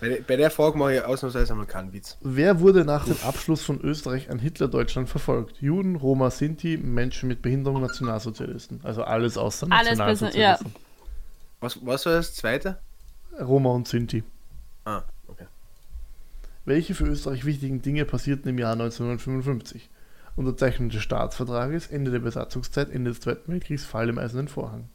Bei, der- bei der Frage mache ich ausnahmsweise einmal keinen Witz. Wer wurde nach dem Abschluss von Österreich an Hitler-Deutschland verfolgt? Juden, Roma, Sinti, Menschen mit Behinderung, Nationalsozialisten. Also alles außer Alles besser, Nationalsozialisten. Was, was war das zweite? Roma und Sinti. Ah, okay. Welche für Österreich wichtigen Dinge passierten im Jahr 1955? Unterzeichnung des Staatsvertrages, Ende der Besatzungszeit, Ende des Zweiten Weltkriegs, Fall im Eisernen Vorhang.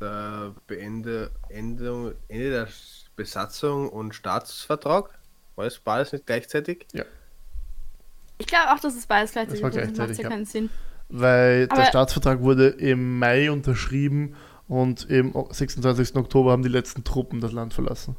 Äh, Beende, Ende, Ende der Besatzung und Staatsvertrag. War das beides nicht gleichzeitig? Ich glaube auch, dass es beides gleichzeitig war ist, sonst macht gleichzeitig, ja ja. keinen Sinn. Weil der Aber- Staatsvertrag wurde im Mai unterschrieben und im 26. Oktober haben die letzten Truppen das Land verlassen.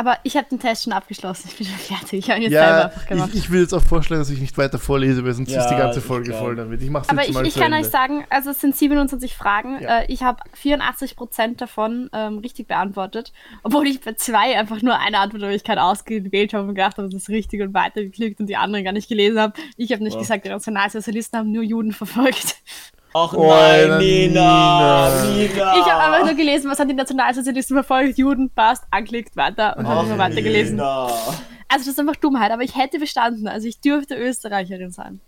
Aber ich habe den Test schon abgeschlossen, ich bin schon fertig. Ich habe ihn jetzt selber Ja, einfach gemacht. ich, ich will jetzt auch vorschlagen, dass ich nicht weiter vorlese, weil sonst Ja, ist die ganze Folge voll damit. Ich mache Aber jetzt ich, mal ich zu kann Ende. euch sagen, also es sind 27 Fragen. Ja. Äh, ich habe 84% davon ähm, richtig beantwortet, obwohl ich bei zwei einfach nur eine Antwortmöglichkeit ausgewählt habe und gedacht habe, das ist richtig und weitergeklickt und die anderen gar nicht gelesen habe. Ich habe nicht Wow. gesagt, die Nationalsozialisten haben nur Juden verfolgt. Ach Oh, nein, Nina. Nina, Nina. Ich habe einfach nur gelesen, was haben die Nationalsozialisten verfolgt. Juden, passt, anklickt, weiter und habe immer weitergelesen. Nina. Also das ist einfach Dummheit, aber ich hätte bestanden. Also ich dürfte Österreicherin sein.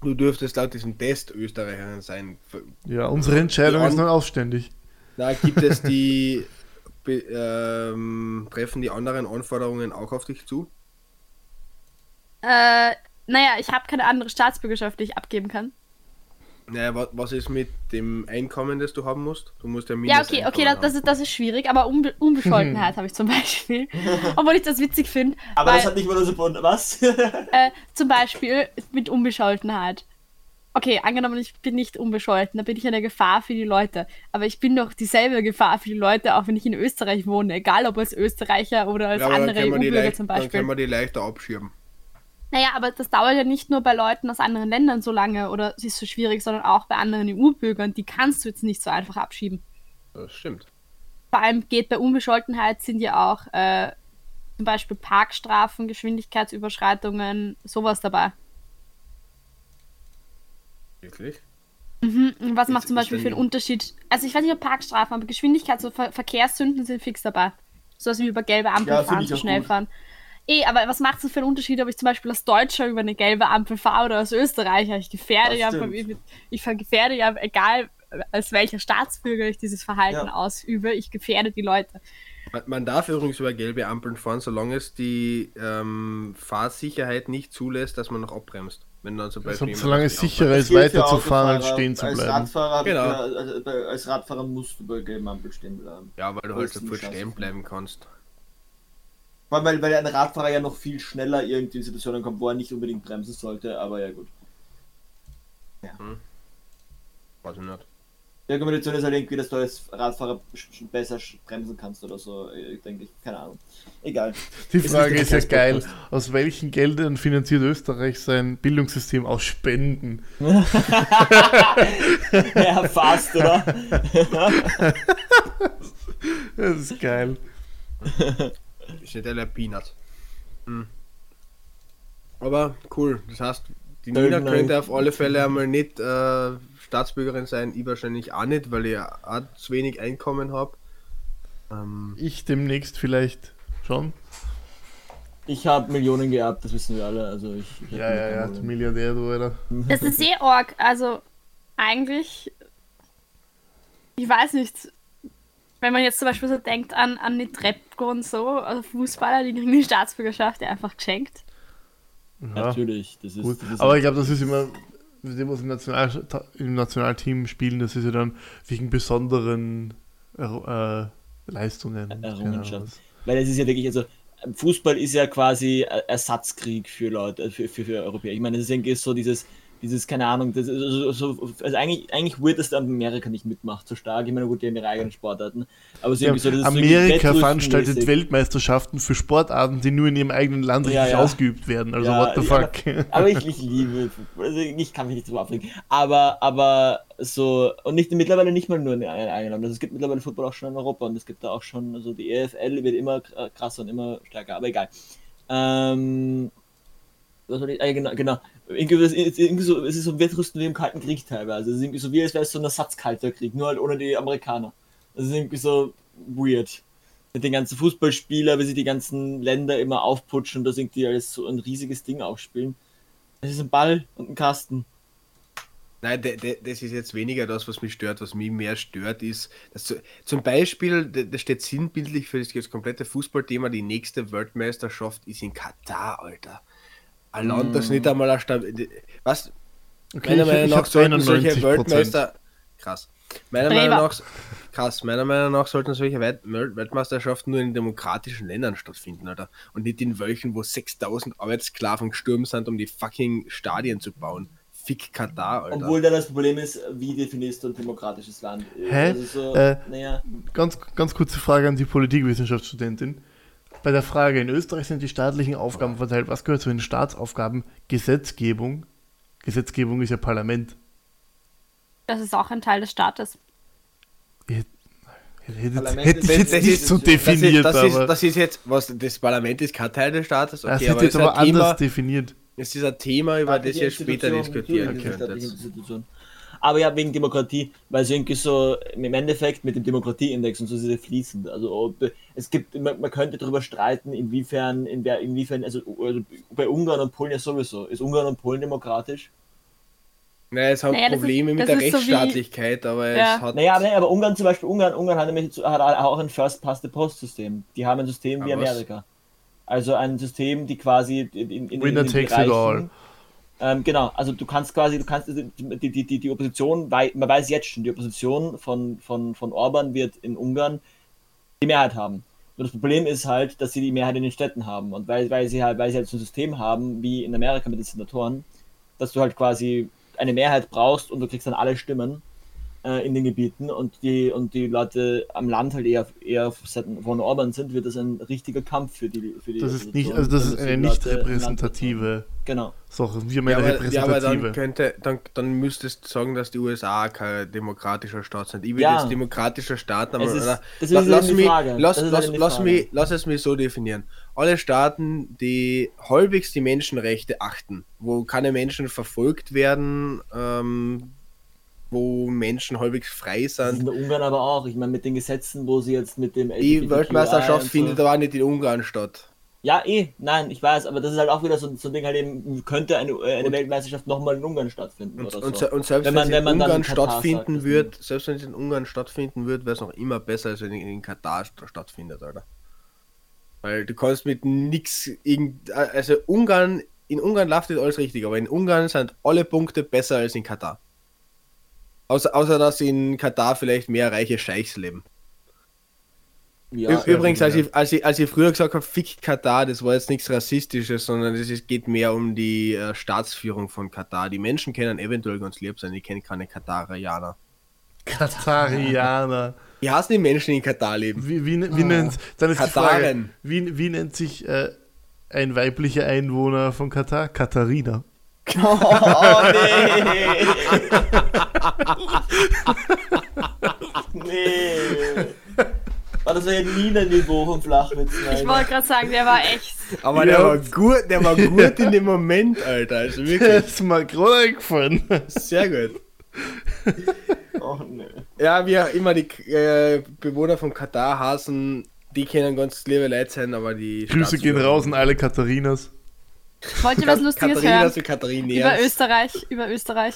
Du dürftest laut diesem Test Österreicherin sein. Ja, unsere Entscheidung ist nun ausständig. Na, gibt es die. Ähm, treffen die anderen Anforderungen auch auf dich zu? Äh, naja, ich habe keine andere Staatsbürgerschaft, die ich abgeben kann. Naja, was, was ist mit dem Einkommen, das du haben musst? Du musst ja Ja, okay, okay, das, das, ist, das ist schwierig, aber Unbe Unbescholtenheit habe ich zum Beispiel. Obwohl ich das witzig finde. Aber weil, das hat nicht mal unser Bund. Was? äh, zum Beispiel mit Unbescholtenheit. Okay, angenommen, ich bin nicht unbescholten, dann bin ich eine Gefahr für die Leute. Aber ich bin doch dieselbe Gefahr für die Leute, auch wenn ich in Österreich wohne. Egal, ob als Österreicher oder als Ja, dann andere EU-Bürger zum dann Beispiel. können wir die leichter abschirmen. Naja, aber das dauert ja nicht nur bei Leuten aus anderen Ländern so lange oder es ist so schwierig, sondern auch bei anderen EU-Bürgern. Die kannst du jetzt nicht so einfach abschieben. Das stimmt. Vor allem geht bei Unbescholtenheit sind ja auch äh, zum Beispiel Parkstrafen, Geschwindigkeitsüberschreitungen, sowas dabei. Wirklich? Mhm. und Was Ist- macht zum Beispiel für einen Unterschied? Also ich weiß nicht, ob Parkstrafen, aber Geschwindigkeits- und Ver Verkehrssünden sind fix dabei. So wie über gelbe Ampel Ja, fahren, zu auch schnell gut. fahren. Eh, aber was macht es für einen Unterschied, ob ich zum Beispiel als Deutscher über eine gelbe Ampel fahre oder als Österreicher? Ich gefährde Das ja, stimmt. ich, gefährde ja, egal äh, als welcher Staatsbürger ich dieses Verhalten Ja. ausübe, ich gefährde die Leute. Man- Man darf übrigens über gelbe Ampeln fahren, solange es die ähm, Fahrsicherheit nicht zulässt, dass man noch abbremst. Wenn dann zum Beispiel So, jemand solange es sicherer ist, weiterzufahren, als stehen zu als bleiben. Radfahrer, Genau. ja, als, als Radfahrer musst du bei gelben Ampel stehen bleiben. Ja, weil du halt ist so ein voll Scheiß. stehen bleiben kannst. Vor allem, weil, weil ein Radfahrer ja noch viel schneller irgendwie in Situationen kommt, wo er nicht unbedingt bremsen sollte, aber ja gut. Weiß ich nicht. Die Argumentation ist halt irgendwie, dass du als Radfahrer besser bremsen kannst oder so, ich denke ich, keine Ahnung. Egal. Die Ist Frage nicht ist ja geil. Podcast. Aus welchen Geldern finanziert Österreich sein Bildungssystem aus Spenden? Ja, fast, oder? Das ist geil. Ist nicht der Peanut. Hm. Aber cool. Das heißt, die Third Nina Night. könnte auf alle Fälle einmal nicht äh, Staatsbürgerin sein. Ich wahrscheinlich auch nicht, weil ich auch zu wenig Einkommen habe. Ähm, Ich demnächst vielleicht schon. Ich habe Millionen geerbt, das wissen wir alle. Also ich, ich Ja, ja, ja, Problem. Milliardär, du, Alter. Das ist eh arg. Also, eigentlich, ich weiß nicht, wenn man jetzt zum Beispiel so denkt an, an die Trepko und so, also Fußballer, die kriegen die Staatsbürgerschaft ja einfach geschenkt. Ja, Natürlich, das ist. gut. Das ist Aber ich glaube, das ist immer, die, was im, National, im Nationalteam spielen, das ist ja dann wegen besonderen äh, Leistungen. Errungenschaften. Weil es ist ja wirklich, also Fußball ist ja quasi äh, Ersatzkrieg für Leute, für, für, für Europäer. Ich meine, das ist irgendwie so dieses, dieses, keine Ahnung, das ist so, so, also eigentlich, eigentlich weird, dass da Amerika nicht mitmacht, so stark. Ich meine, gut, die haben ihre eigenen Sportarten. Aber ist Ja, so, das ist so irgendwie Amerika veranstaltet. Weltmeisterschaften für Sportarten, die nur in ihrem eigenen Land Ja, richtig ja. ausgeübt werden. Also, Ja, what the fuck? Aber ich, ich liebe, also ich kann mich nicht so aufregen. Aber, aber so, und nicht mittlerweile nicht mal nur in einem Land. Also es gibt mittlerweile Football auch schon in Europa und es gibt da auch schon, also die EFL wird immer kr- krasser und immer stärker, aber egal. Ähm, was soll ich, ah, genau, genau. Irgendwie, irgendwie so, es ist so ein Wettrüsten wie im Kalten Krieg teilweise. Es ist irgendwie so, wie als wäre es so ein Ersatzkalter Krieg, nur halt ohne die Amerikaner. Das ist irgendwie so weird. Mit den ganzen Fußballspielern, wie sie die ganzen Länder immer aufputschen und das irgendwie als so ein riesiges Ding aufspielen. Es ist ein Ball und ein Kasten. Nein, de, de, das ist jetzt weniger das, was mich stört. Was mich mehr stört, ist, dass zu, zum Beispiel, das steht sinnbildlich für das komplette Fußballthema, die nächste Weltmeisterschaft ist in Katar, Alter. Ein Land, das nicht einmal eine Stab- de- Was? Okay, Meiner ich, Meinung ich nach sollten solche 91 Weltmeister. Krass. Meiner. Meinung nach. Krass, meiner Meinung nach sollten solche Welt Wel- Weltmeisterschaften nur in demokratischen Ländern stattfinden, Alter. Und nicht in welchen, wo 6000 Arbeitssklaven gestorben sind, um die fucking Stadien zu bauen. Fick Katar, Alter. Obwohl da das Problem ist, wie definierst du ein demokratisches Land? Hä? Also so, Äh, naja, Ganz, ganz kurze Frage an die Politikwissenschaftsstudentin. Bei der Frage, in Österreich sind die staatlichen Aufgaben verteilt. Was gehört zu den Staatsaufgaben? Gesetzgebung. Gesetzgebung ist ja Parlament. Das ist auch ein Teil des Staates. Hätte, Parlament hätte ist- ich jetzt das nicht ist- so das das ist, definiert, das, ist, das ist jetzt, was das Parlament ist kein Teil des Staates, das okay, wird aber jetzt es ist aber ein Thema, anders definiert. es ist ein Thema, über das ihr später diskutieren könnt. Aber ja, wegen Demokratie, weil es irgendwie so im Endeffekt mit dem Demokratieindex und so ist es fließend. Also ob, es gibt, man, man könnte darüber streiten, inwiefern, in wer, inwiefern, also, also bei Ungarn und Polen ja sowieso. Ist Ungarn und Polen demokratisch? Naja, es haben Naja, das ist- Probleme mit der ist so wie- Rechtsstaatlichkeit, aber Ja. es hat. Naja, aber, nee, aber Ungarn zum Beispiel, Ungarn, Ungarn hat nämlich hat auch ein First-Past-the-Post-System. Die haben ein System wie Aber was? Amerika. Also ein System, die quasi in, in, in Winner in den takes it all. Ähm, genau, also du kannst quasi, du kannst die, die, die, die Opposition, wei- man weiß jetzt schon, die Opposition von, von, von Orban wird in Ungarn die Mehrheit haben. Nur das Problem ist halt, dass sie die Mehrheit in den Städten haben. Und weil, weil sie halt, weil sie halt so ein System haben, wie in Amerika mit den Senatoren, dass du halt quasi eine Mehrheit brauchst und du kriegst dann alle Stimmen äh, in den Gebieten und die und die Leute am Land halt eher, eher von Orban sind, wird das ein richtiger Kampf für die für die Das ist nicht, also das wenn ist eine Leute nicht Land repräsentative Genau. Sache. Wir Ja, meine aber, ja, aber repräsentative. dann könnte, dann, dann müsstest du sagen, dass die USA kein demokratischer Staat sind. Ich will Ja. jetzt demokratischer Staat, aber ist- das ist lass, die mich, Frage. lass, lass, lass, mich, lass es mich so definieren. Alle Staaten, die halbwegs die Menschenrechte achten, wo keine Menschen verfolgt werden, ähm, wo Menschen halbwegs frei in sind. der Ungarn aber auch. Ich meine, mit den Gesetzen, wo sie jetzt mit dem Die Weltmeisterschaft und findet so, aber nicht in Ungarn statt. Ja, eh, nein, ich weiß, aber das ist halt auch wieder so, so ein Ding halt eben, könnte eine, äh, eine Weltmeisterschaft nochmal in Ungarn stattfinden Und, oder und, so. se- und selbst Wenn wenn, man- es wenn in man dann Ungarn in stattfinden sagt, wird, selbst wenn es in Ungarn stattfinden wird, wäre es noch immer besser, als wenn es in Katar st- stattfindet, Alter. Weil du kannst mit irgend, also Ungarn, in Ungarn läuft nicht alles richtig, aber in Ungarn sind alle Punkte besser als in Katar. Außer, außer dass in Katar vielleicht mehr reiche Scheichs leben. Ja, Übrigens, als ich, als, ich, als ich früher gesagt habe, fick Katar, das war jetzt nichts Rassistisches, sondern es geht mehr um die äh, Staatsführung von Katar. Die Menschen können eventuell ganz lieb sein, die kennen keine Katarianer. Katarianer. Wie heißen die Menschen, die in Katar leben? Wie, wie, wie nennt, dann ist die Frage, wie, wie nennt sich äh, ein weiblicher Einwohner von Katar? Katharina. Oh, nee. nee. Oh, das wäre ja nie ein Niveau vom Flachwitz. Ich wollte gerade sagen, der war echt. Aber Ja. der war gut, der war gut in dem Moment, Alter. Also Das wirklich ist mir gerade eingefallen. sehr gut. Oh, nee. Ja, wie auch immer die äh, Bewohner von Katar hassen, die können ganz liebe Leute sein, aber die. Grüße gehen raus an alle Katharinas. Wollt ihr was Lustiges Katharinas hören? Über Österreich, über Österreich.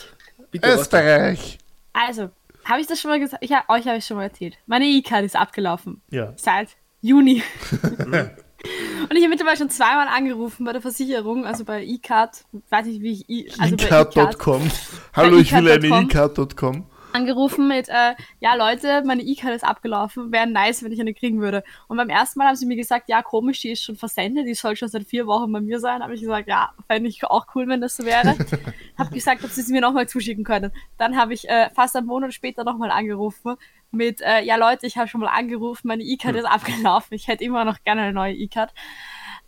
Bitte, was Österreich. Also, habe ich das schon mal gesagt? Ich, euch habe ich schon mal erzählt. Meine E-Card ist abgelaufen. Ja. Seit Juni. Und ich habe mittlerweile schon zweimal angerufen bei der Versicherung, also bei E-Card, weiß nicht wie ich, I- also bei E-Card E-Card.com. Hallo, ich will eine E-Card.com. Angerufen mit, äh, ja Leute, meine E-Card ist abgelaufen, wäre nice, wenn ich eine kriegen würde. Und beim ersten Mal haben sie mir gesagt, ja komisch, die ist schon versendet, die soll schon seit vier Wochen bei mir sein. Habe ich gesagt, ja, fände ich auch cool, wenn das so wäre. habe gesagt, ob sie sie mir nochmal zuschicken können. Dann habe ich äh, fast einen Monat später nochmal angerufen mit, äh, ja Leute, ich habe schon mal angerufen, meine E-Card ist abgelaufen, ich hätte immer noch gerne eine neue E-Card.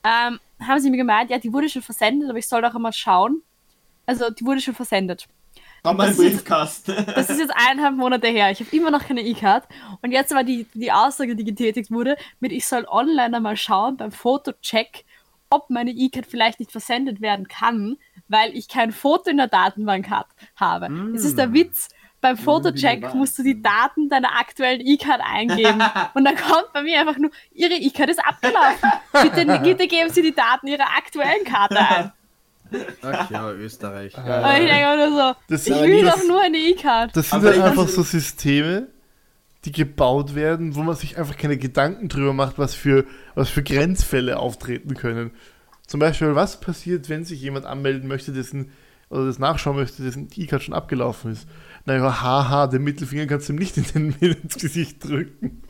Ähm, haben sie mir gemeint, ja, die wurde schon versendet, aber ich soll doch einmal schauen. Also, die wurde schon versendet. Ist- Briefkasten. Das ist jetzt eineinhalb Monate her. Ich habe immer noch keine E-Card. Und jetzt war die, die Aussage, die getätigt wurde, mit ich soll online einmal schauen beim Fotocheck, ob meine E-Card vielleicht nicht versendet werden kann, weil ich kein Foto in der Datenbank hat, habe. Das ist der Witz. Beim Fotocheck musst du die Daten deiner aktuellen E-Card eingeben. Und dann kommt bei mir einfach nur, Ihre E-Card ist abgelaufen. Bitte, bitte geben Sie die Daten Ihrer aktuellen Karte ein. Ach ja, Österreich. Und ich denke nur so, Das- ich aber will das- doch nur eine E-Card. Das sind Aber halt einfach so Systeme, die gebaut werden, wo man sich einfach keine Gedanken drüber macht, was für, was für Grenzfälle auftreten können. Zum Beispiel, was passiert, wenn sich jemand anmelden möchte, dessen, oder das nachschauen möchte, dessen E-Card schon abgelaufen ist. Naja, haha, den Mittelfinger kannst du ihm nicht in den, ins Gesicht drücken.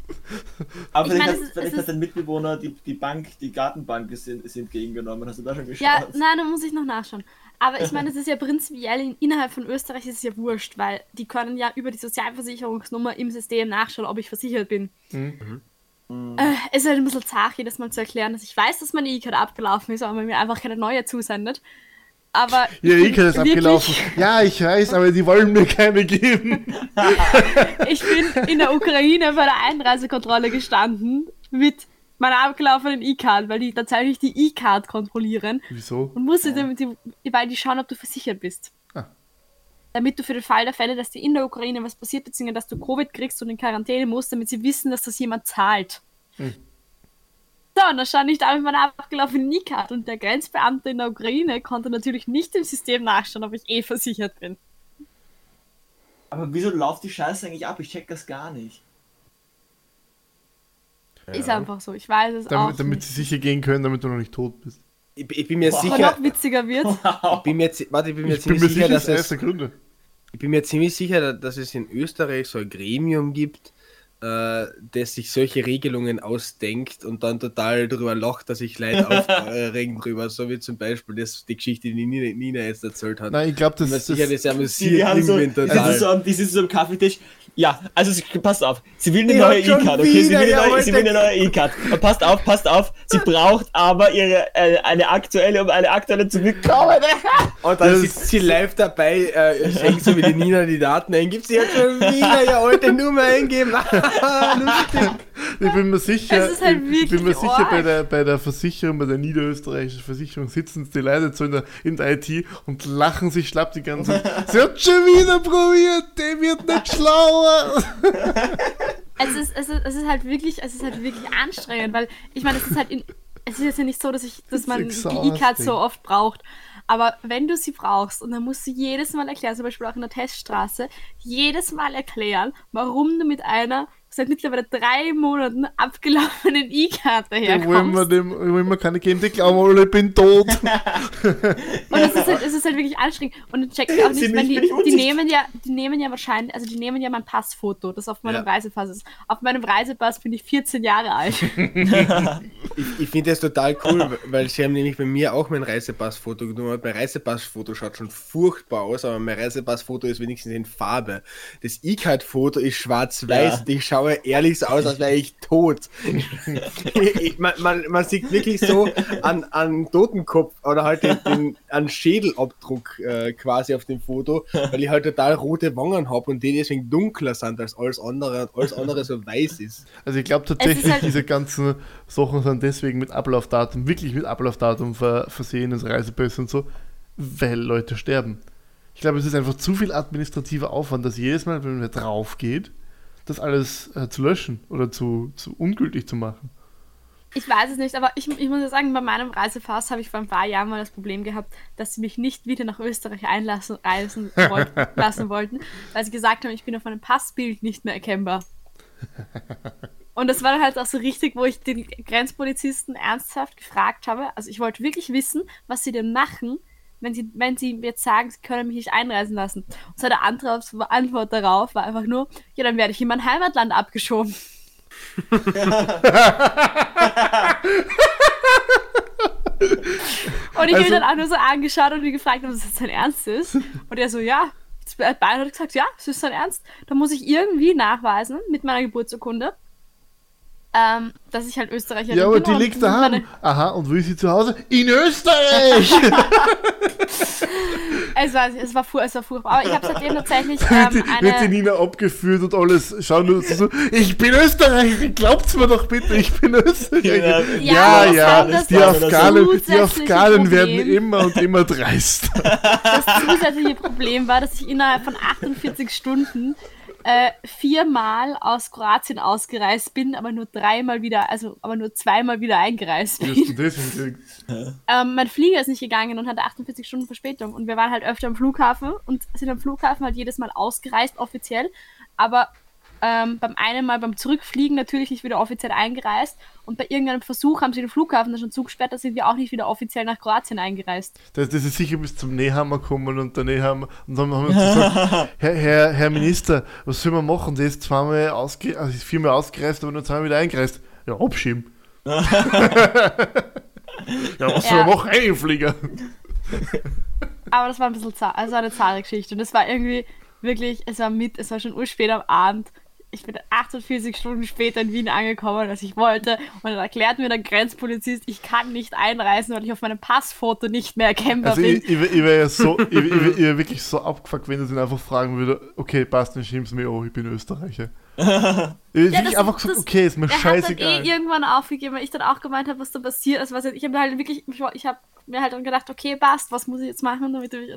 Aber Ich vielleicht, meine, hat, es vielleicht es hat dein Mitbewohner die, die Bank, die Gartenbank ist, ist entgegengenommen. Hast du da schon geschaut? Ja, nein, da muss ich noch nachschauen. Aber ich meine, es ist ja prinzipiell in, innerhalb von Österreich ist es ja wurscht, weil die können ja über die Sozialversicherungsnummer im System nachschauen, ob ich versichert bin. Mhm. Äh, es ist halt ein bisschen zart, jedes Mal zu erklären, dass ich weiß, dass meine E-Card abgelaufen ist, aber man mir einfach keine neue zusendet. Aber Ja, ich E-Card ist abgelaufen. Ja, ich weiß, aber die wollen mir keine geben. Ich bin in der Ukraine bei der Einreisekontrolle gestanden mit meiner abgelaufenen E-Card, weil die tatsächlich die E-Card kontrollieren. Wieso? Und musst du damit die, weil die schauen, ob du versichert bist. Ah. Damit du für den Fall der Fälle, dass dir in der Ukraine was passiert, beziehungsweise dass du Covid kriegst und in Quarantäne musst, damit sie wissen, dass das jemand zahlt. Hm. So, und da stand ich da mit meiner abgelaufenen E-Card und der Grenzbeamte in der Ukraine konnte natürlich nicht im System nachschauen, ob ich eh versichert bin. Aber wieso läuft die Scheiße eigentlich ab? Ich check das gar nicht. Ist einfach so, ich weiß es auch. Damit, damit nicht. sie sicher gehen können, damit du noch nicht tot bist. Ich, ich bin mir. Aber sicher, noch witziger wird, ich bin mir, warte, ich bin mir Ich bin ziemlich mir sicher, sicher, das dass es, Gründe. ich bin mir ziemlich sicher, dass es in Österreich so ein Gremium gibt, äh, das sich solche Regelungen ausdenkt und dann total darüber lacht, dass sich Leute aufregen drüber, so wie zum Beispiel das, die Geschichte, die Nina, Nina jetzt erzählt hat. Nein, ich glaube, das, sicher, das, das Die, amüsiert die, haben so, die, total. so am, die sitzen so am Kaffeetisch. Ja, also sie, passt auf. Sie will eine Die neue E-Card, okay? Sie will, eine ja, neue, sie will eine neue E-Card. Aber Passt auf, passt auf. Sie braucht aber ihre äh, eine aktuelle, um eine aktuelle zu bekommen. Und dann sitzt sie live dabei, äh, schenkt so wie die Nina die Daten eingibt. Sie hat schon wieder ihre alte Nummer eingeben. Lustig. Ich bin mir sicher, halt ich, bin mir sicher bei der, bei der Versicherung, bei der niederösterreichischen Versicherung sitzen die Leute so in der, in der IT und lachen sich schlapp die ganze Zeit. Sie hat schon wieder probiert, die wird nicht schlauer. es ist, es ist, es ist halt wirklich, es ist halt wirklich anstrengend, weil ich meine, es ist halt in es ist jetzt ja nicht so, dass ich, dass man die. E-Card so oft braucht. Aber wenn du sie brauchst und dann musst du jedes Mal erklären, zum Beispiel auch in der Teststraße, jedes Mal erklären, warum du mit einer seit mittlerweile drei Monaten abgelaufenen E-Card Wo immer, daherkommst. dem, wo immer keine geben, die glauben alle, ich bin tot. Und es ist, halt, es ist halt wirklich anstrengend. Und ich check auch nicht, wenn die, die nehmen ja, die nehmen ja wahrscheinlich, also die nehmen ja mein Passfoto, das auf meinem Ja. Reisepass ist. Auf meinem Reisepass bin ich 14 Jahre alt. Ich, ich finde das total cool, weil sie haben nämlich bei mir auch mein Reisepassfoto genommen. Mein Reisepassfoto schaut schon furchtbar aus, aber mein Reisepassfoto ist wenigstens in Farbe. Das E-Card-Foto ist schwarz-weiß Ja. und ich schaue ehrlich so aus, als wäre ich tot. Ich- man, man, man sieht wirklich so an, an Totenkopf oder halt den, den an Schädelabdruck äh, quasi auf dem Foto, weil ich halt total rote Wangen habe und die deswegen dunkler sind als alles andere und alles andere so weiß ist. Also ich glaube tatsächlich, halt- diese ganzen Sachen sind deswegen mit Ablaufdatum, wirklich mit Ablaufdatum ver versehen, das Reisepass und so, weil Leute sterben. Ich glaube, es ist einfach zu viel administrativer Aufwand, dass jedes Mal, wenn man drauf geht, das alles äh, zu löschen oder zu, zu ungültig zu machen. Ich weiß es nicht, aber ich, ich muss ja sagen, bei meinem Reisepass habe ich vor ein paar Jahren mal das Problem gehabt, dass sie mich nicht wieder nach Österreich einlassen reisen wollten, lassen wollten, weil sie gesagt haben, ich bin auf meinem Passbild nicht mehr erkennbar. Und das war dann halt auch so richtig, wo ich den Grenzpolizisten ernsthaft gefragt habe. Also ich wollte wirklich wissen, was sie denn machen, wenn sie, wenn sie jetzt sagen, sie können mich nicht einreisen lassen. Und seine Antwort, darauf war einfach nur, ja, dann werde ich in mein Heimatland abgeschoben. Und ich habe Also- ihn dann auch nur so angeschaut und ihn gefragt, ob das jetzt sein Ernst ist. Und er so, ja. Beide hat gesagt, ja, es ist sein Ernst. Da muss ich irgendwie nachweisen mit meiner Geburtsurkunde, ähm, dass ich halt Österreicherin Ja, aber bin. die liegt daheim. Aha, und wo ist sie zu Hause? In Österreich! Es war, es war, es war furchtbar. Aber ich habe seitdem tatsächlich wird, ähm, die, wird die eine. Nina abgeführt und alles. Schau nur so, ich bin Österreicher, glaubt's mir doch bitte, ich bin Österreicher. Ja, Ja, Ja, ja, das die Afghanen, die Afghanen werden immer und immer dreist. Das zusätzliche Problem war, dass ich innerhalb von 48 Stunden äh, viermal aus Kroatien ausgereist bin, aber nur dreimal wieder, also aber nur zweimal wieder eingereist bin. Ähm, mein Flieger ist nicht gegangen und hatte 48 Stunden Verspätung. Und wir waren halt öfter am Flughafen und sind am Flughafen halt jedes Mal ausgereist, offiziell. Aber ähm, beim einen Mal beim Zurückfliegen natürlich nicht wieder offiziell eingereist. Und bei irgendeinem Versuch haben sie den Flughafen dann schon zugesperrt, da sind wir auch nicht wieder offiziell nach Kroatien eingereist. Das, das ist sicher bis zum Nehammer gekommen und der Nehammer und dann haben wir uns gesagt, Herr, Herr, Herr Minister, was sollen wir machen? Der ist zweimal ausge, also ist viermal ausgereist, aber nur zweimal wieder eingereist. Ja, abschieben. ja, was soll Ja. er machen? Einflieger. Aber das war ein bisschen also eine zahre Geschichte. Und es war irgendwie wirklich, es war mit, es war schon urspät am Abend. Ich bin 48 Stunden später in Wien angekommen, als ich wollte. Und dann erklärt mir der Grenzpolizist, ich kann nicht einreisen, weil ich auf meinem Passfoto nicht mehr erkennbar Also bin. ich, ich, wär- ich wäre ja so, ich, ich, wär- ich wär wirklich so abgefuckt, wenn er ihn einfach fragen würde, okay, passt, dann schieb's mir an, ich bin Österreicher. ich wirklich das- einfach gesagt, das- okay, ist mir er hat scheißegal. dann eh irgendwann aufgegeben, weil ich dann auch gemeint habe, was da passiert. Also, was, ich habe halt wirklich, ich, ich habe mir halt dann gedacht, okay, passt, was muss ich jetzt machen, damit du mich.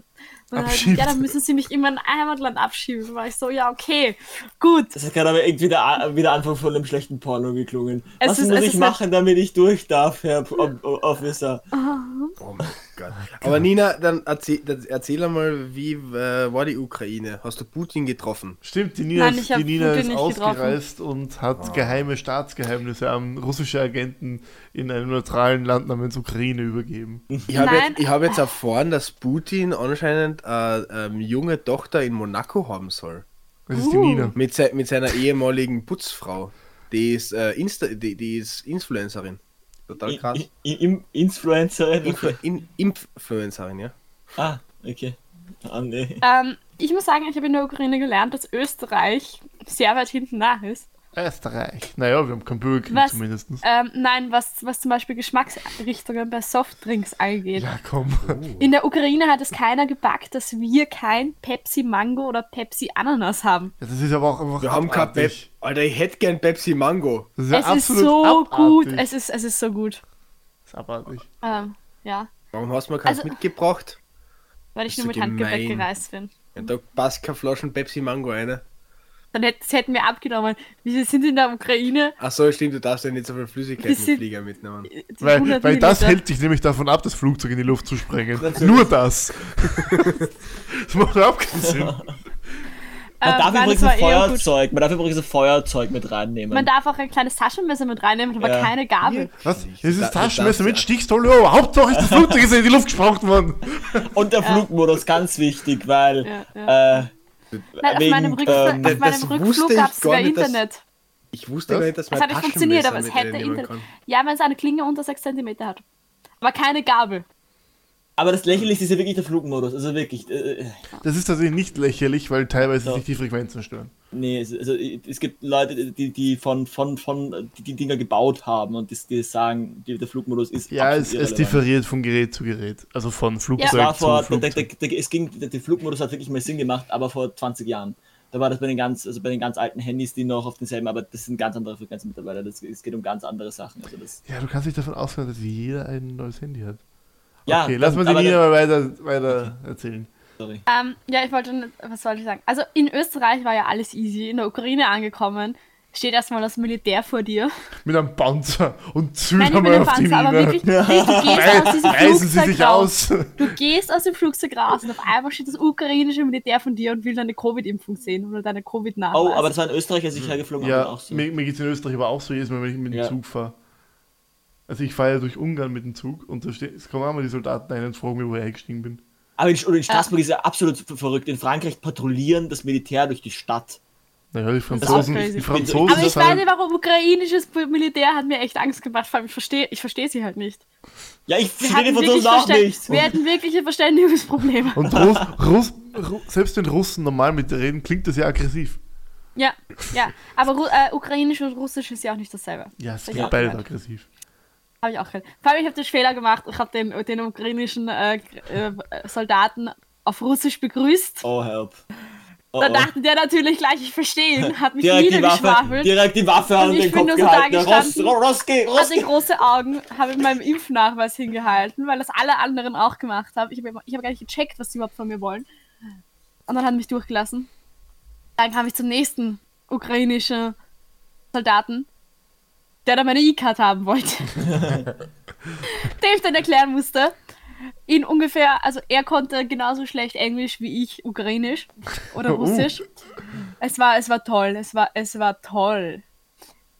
Dann halt, ja, dann müssen sie mich in mein Heimatland abschieben. War ich so, ja, okay, gut. Das hat gerade aber irgendwie der, wie der Anfang von einem schlechten Porno geklungen. Es Was ist- muss es ich halt machen, damit ich durch darf, Herr P- Ob- Ob- Officer? Oh Gott. Aber Nina, dann erzähl, dann erzähl einmal, wie äh, war die Ukraine? Hast du Putin getroffen? Stimmt, die Nina, Nein, die Nina ist nicht getroffen. ausgereist und hat geheime Staatsgeheimnisse an russische Agenten in einem neutralen Land namens Ukraine übergeben. Ich habe jetzt, ich hab jetzt erfahren, dass Putin anscheinend eine ähm, junge Tochter in Monaco haben soll. Das ist die Uh. Nina. Mit, se mit seiner ehemaligen Putzfrau. Die ist, äh, Insta die, die ist Influencerin. Total krass. I- I- Im Influencerin? Influ in Influencerin, ja. Ah, okay. Ah, nee. Ähm, ich muss sagen, ich habe in der Ukraine gelernt, dass Österreich sehr weit hinten nach ist. Österreich. Naja, wir haben keinen Bürgerkrieg Was? zumindest. Ähm, nein, was, was zum Beispiel Geschmacksrichtungen bei Softdrinks angeht. Ja, komm. In der Ukraine hat es keiner gebackt, dass wir kein Pepsi Mango oder Pepsi Ananas haben. Ja, das ist aber auch einfach Wir haben kein Pep. abartig. Alter, ich hätte gern Pepsi Mango. Das ist ja es ist so abartig. gut. Es ist, es ist so gut. Das ist abartig. Ähm, ja, Warum hast du mir keins Also- Dann hätte, das hätten wir abgenommen. Wir sind in der Ukraine. Ach so, stimmt, du darfst ja nicht so viel Flüssigkeit im sind- Flieger mitnehmen. die Weil, 100 weil das hält dich nämlich davon ab, das Flugzeug in die Luft zu sprengen. Nur das. das macht überhaupt keinen Sinn. Man Ähm, darf nein, übrigens ein. Feuerzeug, man darf übrigens ein Feuerzeug mit reinnehmen. Man darf auch ein kleines Taschenmesser mit reinnehmen, aber Ja. keine Gabel. Was? Da- ist Taschenmesser mit Stichstolle. Oh, Hauptsache ist das Flugzeug ist in die Luft gesprochen worden. Und der Flugmodus, ganz wichtig, weil Ja, ja. Äh, Nein, auf wegen, meinem, Rückflug, ähm, auf meinem das wusste Rückflug ich gab es gar sogar nicht, dass- Internet. Ich wusste Was? gar nicht, dass man Es hat nicht funktioniert, aber es hätte Internet. Ja, wenn es eine Klinge unter 6 cm hat. Aber keine Gabel. Aber das Lächerlichste ist ja wirklich der Flugmodus. Also wirklich, äh, Das ist tatsächlich nicht lächerlich, weil teilweise Ja. sich die Frequenzen stören. nee, es, also, es gibt Leute, die, die von, von, von die, die Dinger gebaut haben und die, die sagen, die, der Flugmodus ist Ja, es, es differiert von Gerät zu Gerät. Also von Flugzeug war zu vor, der, der, Flugzeug. der, es ging, der, der Flugmodus hat wirklich mal Sinn gemacht, aber vor 20 Jahren. Da war das bei den ganz, also bei den ganz alten Handys, die noch auf denselben, aber das sind ganz andere Frequenzen mittlerweile. Das, es geht um ganz andere Sachen. Also das, Ja, du kannst nicht davon ausgehen, dass jeder ein neues Handy hat. Ja, okay, lass mal aber- die Nina mal weiter, weiter erzählen. Sorry. Ähm, ja, ich wollte, was wollte ich sagen? Also in Österreich war ja alles easy. In der Ukraine angekommen, steht erstmal das Militär vor dir. Mit einem Panzer und zünd Nein, mit auf die Panzer, aber Nina. wirklich, wirklich, du gehst aus diesem Reißen sie Flugzeug sich raus. aus. Du gehst aus dem Flugzeug raus und auf einmal steht das ukrainische Militär von dir und will deine Covid-Impfung sehen oder deine Covid-Nachweis. Oh, aber das war in Österreich, als ich hergeflogen Ja, bin, auch so. mir, mir geht es in Österreich aber auch so jedes Mal, wenn ich mit dem Ja. Zug fahre. Also ich fahre ja durch Ungarn mit dem Zug und da es kommen auch mal die Soldaten ein und fragen mich, wo ich eingestiegen bin. Aber in, oder in Straßburg ist ja absolut ver- verrückt. In Frankreich patrouillieren das Militär durch die Stadt. Naja, die Franzosen, die Aber Franzosen aber ich weiß nicht, warum ukrainisches Militär hat mir echt Angst gemacht. Vor allem, ich verstehe ich versteh sie halt nicht. Ja, ich Wir verstehe die uns auch nicht. wir hatten wirkliche Verständigungsprobleme. Und Russ, Russ, Ru- selbst wenn Russen normal mit dir reden, klingt das ja aggressiv. Ja, ja. Aber äh, ukrainisch und russisch ist ja auch nicht dasselbe. Ja, es klingt beides aggressiv. Habe ich auch gehört. Vor allem, ich habe den Fehler gemacht. Ich habe den, den ukrainischen äh, äh, Soldaten auf Russisch begrüßt. Oh, help. Oh, Da dachte der natürlich gleich, ich verstehe ihn, hat mich Direkt die, Waffe, niedergeschwafelt, direkt die Waffe an ich den bin Kopf nur so gehalten. da Ross, Roski, hatte Roski. große Augen, habe meinem Impfnachweis hingehalten, weil das alle anderen auch gemacht haben. Ich habe ich hab gar nicht gecheckt, was die überhaupt von mir wollen. Und dann hat mich durchgelassen. Dann kam ich zum nächsten ukrainischen Soldaten, der dann meine E-Card haben wollte. dem ich dann erklären musste, ihn ungefähr, also er konnte genauso schlecht Englisch wie ich Ukrainisch oder Oh. Russisch. Es war, es war toll, es war, es war toll.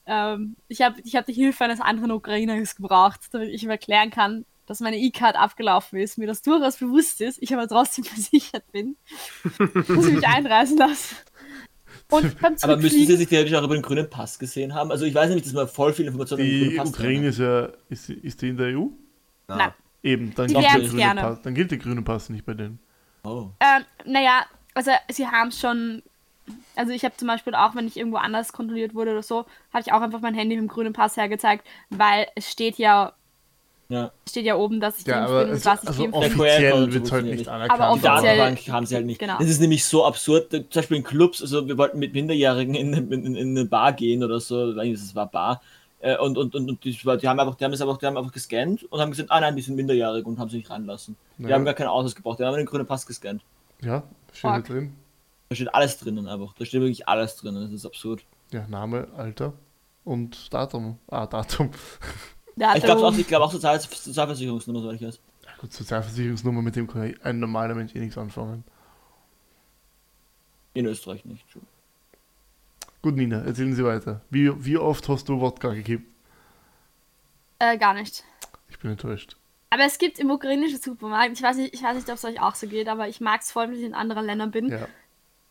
Ähm, ich habe ich hab die Hilfe eines anderen Ukrainers gebraucht, damit ich ihm erklären kann, dass meine E-Card abgelaufen ist, mir das durchaus bewusst ist, ich aber trotzdem versichert bin, dass ich mich einreisen lasse. Und beim Aber müssten Sie sich theoretisch auch über den grünen Pass gesehen haben? Also ich weiß nicht, dass man voll viel Informationen über den Die grünen Pass Ukraine drin ist ja, ist, ist die in der EU? nein. Eben, dann Die gilt, der grüne gerne. Pass, dann gilt der grüne Pass nicht bei denen. Oh. Ähm, naja, also sie haben es schon. Also ich habe zum Beispiel auch, wenn ich irgendwo anders kontrolliert wurde oder so, habe ich auch einfach mein Handy mit dem grünen Pass hergezeigt, weil es steht ja, Ja. steht ja oben, dass ich Ja, aber bin es, was ich also bin. Offiziell wird es halt nicht anerkannt. Aber Die offiziell- Datenbank haben sie halt nicht. Genau. Das ist nämlich so absurd. Zum Beispiel in Clubs, also wir wollten mit Minderjährigen in, in, in, in eine Bar gehen oder so, eigentlich es war Bar. Äh, Und, und, und, und die, die haben einfach, die haben es einfach, die haben einfach gescannt und haben gesagt, ah nein, die sind minderjährig und haben sie nicht reinlassen. Die Ja. haben gar keinen Ausweis gebraucht, die haben den grünen Pass gescannt. Ja, steht da drin. Da steht alles drinnen einfach. Da steht wirklich alles drinnen. Das ist absurd. Ja, Name, Alter und Datum. Ah, Datum. Ich glaube auch, ich glaube auch Sozial Sozialversicherungsnummer, soweit ich weiß. Ja, gut, Sozialversicherungsnummer, mit dem kann ein normaler Mensch eh nichts anfangen. In Österreich nicht. Gut, Nina, erzählen Sie weiter. Wie, wie oft hast du Wodka gekippt? äh, gar nicht. Ich bin enttäuscht. Aber es gibt im ukrainischen Supermarkt, ich weiß nicht, ich weiß nicht, ob es euch auch so geht, aber ich mag es voll, wenn ich in anderen Ländern bin, Ja.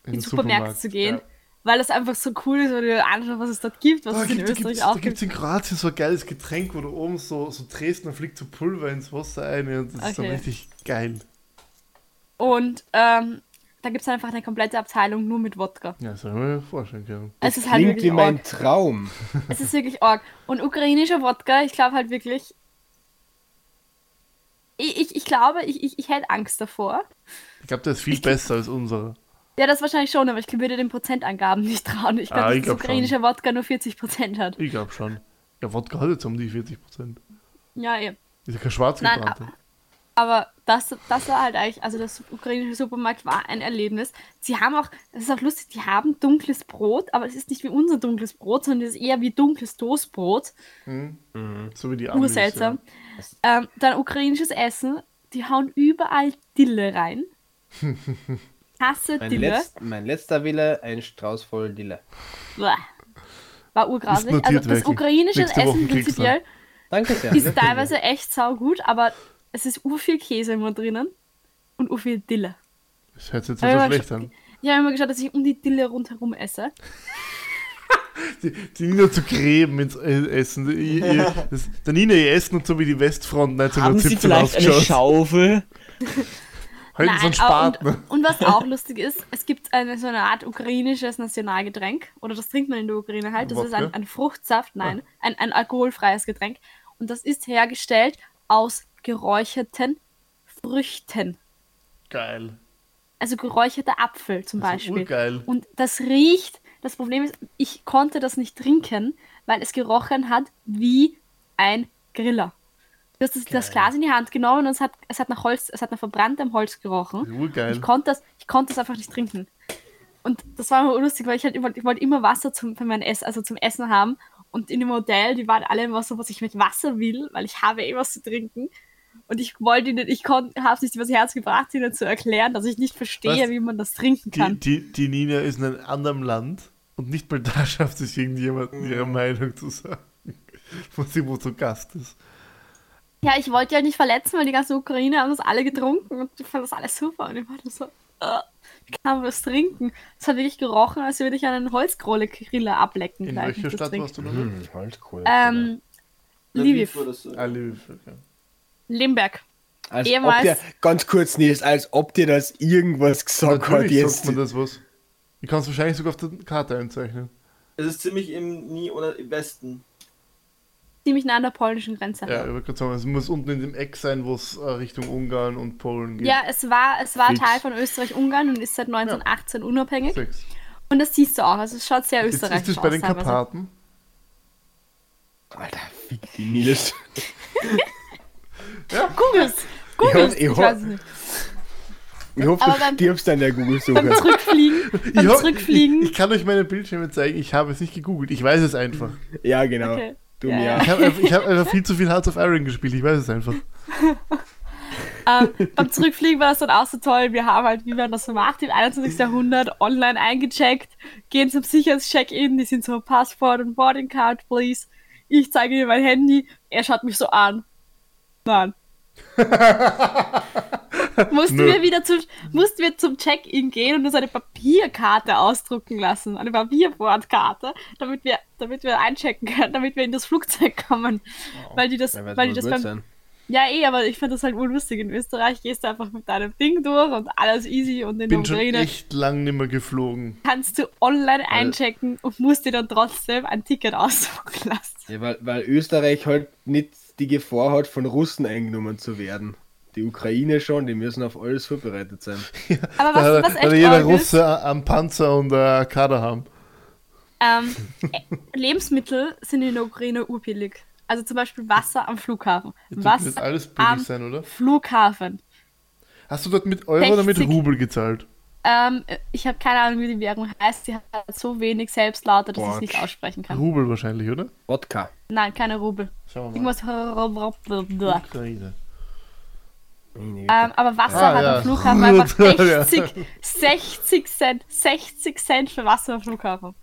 in, den Supermärkte zu gehen, Ja. Weil es einfach so cool ist, wenn du dir anschaust, was es dort gibt, was Da es in gibt Österreich es auch da gibt's gibt. in Kroatien so ein geiles Getränk, wo du oben so, so drehst und dann fliegt so Pulver ins Wasser ein und das ist dann Okay. richtig geil. Und ähm, da gibt es einfach eine komplette Abteilung nur mit Wodka. Ja, das soll ich mir vorstellen können. Es ist halt Klingt wie mein arg. Traum. Es ist wirklich arg. Und ukrainischer Wodka, ich glaube halt wirklich. Ich, ich, ich glaube, ich, ich, ich hätte Angst davor. Ich glaube, der ist viel besser als unsere. Ja, das wahrscheinlich schon, aber ich würde den Prozentangaben nicht trauen. Ich glaube, Ah, dass glaub ukrainischer Wodka nur 40% hat. Ich glaube schon. Ja, Wodka hat jetzt um die 40%. Ja, eben. Ist ja kein schwarz Nein, gebrannte. Aber das, das war halt eigentlich, also das ukrainische Supermarkt war ein Erlebnis. Sie haben auch, das ist auch lustig, die haben dunkles Brot, aber es ist nicht wie unser dunkles Brot, sondern es ist eher wie dunkles Toastbrot. So wie die Amis, Urseltsam. Ähm, dann ukrainisches Essen, die hauen überall Dille rein. Hasse Mein, Dille. letzt, mein letzter Wille, ein Strauß voll Dille. War urgrasig. Also das Werkel. ukrainische Nächste Essen prinzipiell Danke sehr. ist teilweise echt saugut, aber es ist urviel Käse immer drinnen und urviel Dille. Das hört sich jetzt so schlecht an. Ich habe immer geschaut, dass ich um die Dille rundherum esse. Die, die Nina zu gräben ins äh, Essen. Ihr, ihr, das, der Nina ihr Essen und so wie die Westfront Haben Sie 1917 vielleicht eine ausgeschaut. Schaufel? Halten Sie einen aber- Spaten. und, und was auch lustig ist, es gibt eine so eine Art ukrainisches Nationalgetränk, oder das trinkt man in der Ukraine halt, das ist ein, Wodka? ein Fruchtsaft, nein, ein, ein alkoholfreies Getränk. Und das ist hergestellt aus geräucherten Früchten. Geil. Also geräucherter Apfel zum Das Beispiel. urgeil. Und das riecht, das Problem ist, ich konnte das nicht trinken, weil es gerochen hat wie ein Griller. Du hast das, das Glas in die Hand genommen und es hat, es hat nach Holz, es hat nach verbranntem Holz gerochen. Urgeil. Ich konnte das, ich konnte das einfach nicht trinken. Und das war immer lustig, weil ich halt immer, ich wollte immer Wasser zum, für mein Essen, also zum Essen haben. Und in dem Hotel, die waren alle immer so, was ich mit Wasser will, weil ich habe eh was zu trinken. Und ich wollte ihnen, ich habe es nicht übers Herz gebracht, ihnen zu erklären, dass ich nicht verstehe, Was? wie man das trinken Die, kann. die, die Nina ist in einem anderen Land und nicht mal da schafft es irgendjemandem ihre Meinung zu sagen. Wo sie wo zu Gast ist. Ja, ich wollte ja nicht verletzen, weil die ganze Ukraine haben das alle getrunken und ich fand das alles super. Und ich war so, äh, wie kann man das trinken? Es hat wirklich gerochen, als würde ich einen Holzkohle-Griller ablecken. In welcher das Stadt trinke. warst du noch? Hm, Holzkohle. Ähm, Lviv, Oder so. Ah, Lviv, okay. Limberg. als ob ehemals- dir, ganz kurz, Nils, als ob dir das irgendwas gesagt hat Natürlich jetzt. sagt man das was. Ich kann es wahrscheinlich sogar auf der Karte einzeichnen. Es ist ziemlich im Nie oder im Westen. Ziemlich nah an der polnischen Grenze. Ja, ich gerade sagen, es muss unten in dem Eck sein, wo es äh, Richtung Ungarn und Polen geht. Ja, es war, es war Fix. Teil von Österreich-Ungarn und ist seit 1918 unabhängig. Sechs. Und das siehst du auch. Also es schaut sehr österreichisch ist das bei aus. den. Karpaten? Alter, fick die Nils. Googles! Googles! Ich Ich, hoffe- ich weiß nicht. Ich hoffe, du beim- stirbst an der Beim Google-Suche. Zurückfliegen, beim Ich, Zurückfliegen. ich, ich kann euch meine Bildschirme zeigen, ich habe es nicht gegoogelt, ich weiß es einfach. Ja, genau. Okay. Du Ja, ja. Ich habe hab einfach viel zu viel Hearts of Iron gespielt, ich weiß es einfach. ähm, beim Zurückfliegen war es dann auch so toll. Wir haben halt, wie man das so macht, im 21. Jahrhundert online eingecheckt, gehen zum Sicherheitscheck-In, die sind so Passport und Boarding Card, please. Ich zeige ihm mein Handy, er schaut mich so an. Nein. mussten wir wieder zum, mussten wir zum Check-In gehen und uns eine Papierkarte ausdrucken lassen, eine Papierbordkarte, damit wir, damit wir einchecken können, damit wir in das Flugzeug kommen. Weil die das, Ja, weil die das beim, sein. ja, eh, aber ich finde das halt urlustig. In Österreich gehst du einfach mit deinem Ding durch und alles easy und in der Bin schon Ukraine echt lang nicht mehr geflogen. kannst du online einchecken und musst dir dann trotzdem ein Ticket ausdrucken lassen. Ja, weil, weil Österreich halt nicht die Gefahr hat, von Russen eingenommen zu werden. Die Ukraine schon, die müssen auf alles vorbereitet sein. Aber Da was, was echt jeder arg ist, Russe am Panzer und äh, Kader haben. ähm, äh, Lebensmittel sind in der Ukraine urbillig. Also zum Beispiel Wasser am Flughafen. Jetzt wird Wasser alles billig am sein, oder? Flughafen. Hast du dort mit Euro oder mit 60. Rubel gezahlt? Ähm, ich habe keine Ahnung, wie die Währung heißt. Sie hat so wenig Selbstlaute, dass ich es nicht aussprechen kann. Rubel wahrscheinlich, oder? Wodka. Nein, keine Rubel. Schauen wir mal. Irgendwas. Ukraine. Ähm, aber Wasser Ah, hat ja. am Flughafen einfach Gut, ja. 60, 60 Cent, 60 Cent für Wasser am Flughafen.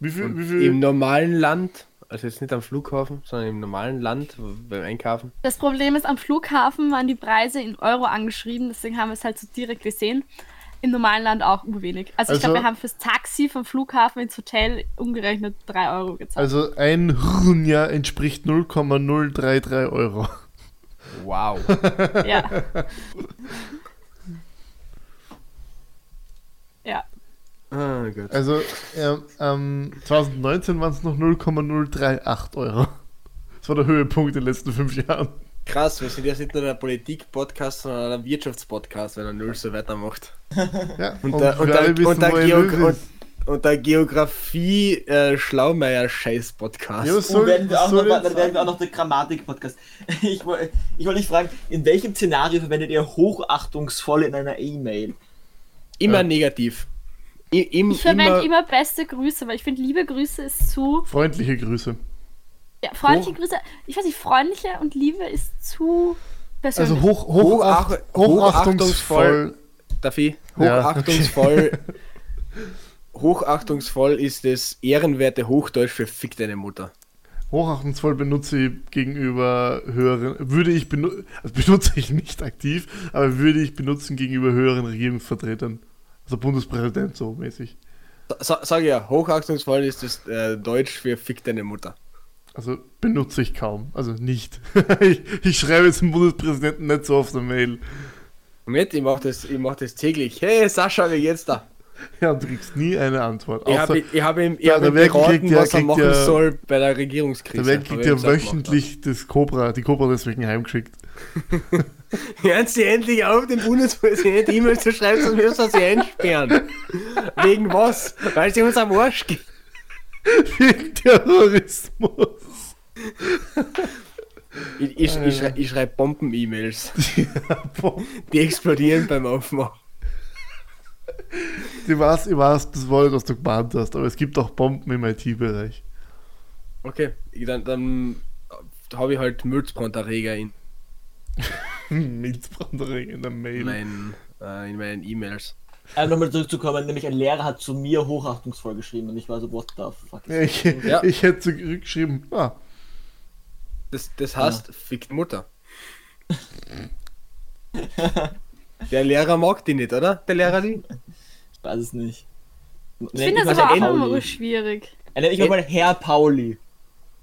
Wie viel, wie viel? Im normalen Land, also jetzt nicht am Flughafen, sondern im normalen Land beim Einkaufen. Das Problem ist, am Flughafen waren die Preise in Euro angeschrieben, deswegen haben wir es halt so direkt gesehen. Im normalen Land auch wenig. Also, ich Also- glaube, wir haben fürs Taxi vom Flughafen ins Hotel umgerechnet 3 Euro gezahlt. Also ein Runja entspricht 0,033 Euro. Wow. ja. ja. ah, Gott. Also ähm, ähm, 2019 waren es noch 0,038 Euro. Das war der Höhepunkt in den letzten fünf Jahren. Krass, wir sind jetzt nicht nur der Politik-Podcast, sondern der Wirtschaftspodcast, wenn er null so weitermacht. Ja, Und, der, und, wir alle der, und, der wo er Geog und. Und der Geografie äh, Schlaumeier Scheiß Podcast. Ja, was Und soll, werden wir auch noch, soll dann werden wir auch noch der Grammatik-Podcast. Ich, woll- ich wollte dich fragen, in welchem Szenario verwendet ihr hochachtungsvoll in einer E-Mail? immer Ja. negativ. I, im, Ich verwende immer, immer beste Grüße, weil ich finde, liebe Grüße ist zu. Freundliche Grüße. Ja, freundliche Hoch- Grüße. Ich weiß nicht, freundliche und Liebe ist zu persönlich. Also hoch, hochacht, hochachtungsvoll. hochachtungsvoll. darf ich? Ja. Hochachtungsvoll. Ist das ehrenwerte Hochdeutsch für Fick deine Mutter. Hochachtungsvoll benutze ich gegenüber höheren, würde ich benutzen, also benutze ich nicht aktiv, aber würde ich benutzen gegenüber höheren Regierungsvertretern. Also Bundespräsident so mäßig. Sa sag ja, hochachtungsvoll ist das äh, Deutsch für Fick deine Mutter. Also benutze ich kaum, also nicht. ich, ich schreibe jetzt dem Bundespräsidenten nicht so auf der Mail. Moment, ich mach das, ich mach das täglich. Hey Sascha, wie geht's da? Ja, und du kriegst nie eine Antwort. Ich habe hab ihm, ich Ja, hab ihm beraten, ja- was er machen ja- soll bei der Regierungskrise. der Welt kriegt ja wöchentlich das Cobra, die Cobra deswegen heimgeschickt. Hören Sie endlich auf, dem Bundespräsidenten E-Mails zu schreiben, sonst müssen wir sie einsperren. Wegen was? Weil sie uns am Arsch geht. Wegen Terrorismus. Ich, ich, ich, schrei, ich schreibe Bomben-E-Mails. Boah. Die explodieren beim Aufmachen. Ich weiß, ich weiß, das war nicht, was du gemeint hast, aber es gibt auch Bomben im IT-Bereich. Okay, dann, dann habe ich halt Müllbranderreger in, Milzbranderring in der Mail. meinen, äh, in meinen E-Mails. Um nochmal zurückzukommen, nämlich ein Lehrer hat zu mir hochachtungsvoll geschrieben und ich war so, what the fuck. Ja, Ich, Ja. ich hätte zurückgeschrieben, ah, Das, das heißt, fick die Mutter. Der Lehrer mag die nicht, oder? Der Lehrer die? Ich weiß es nicht. ich finde das aber auch immer schwierig. Er nennt mich mal Herr Pauli.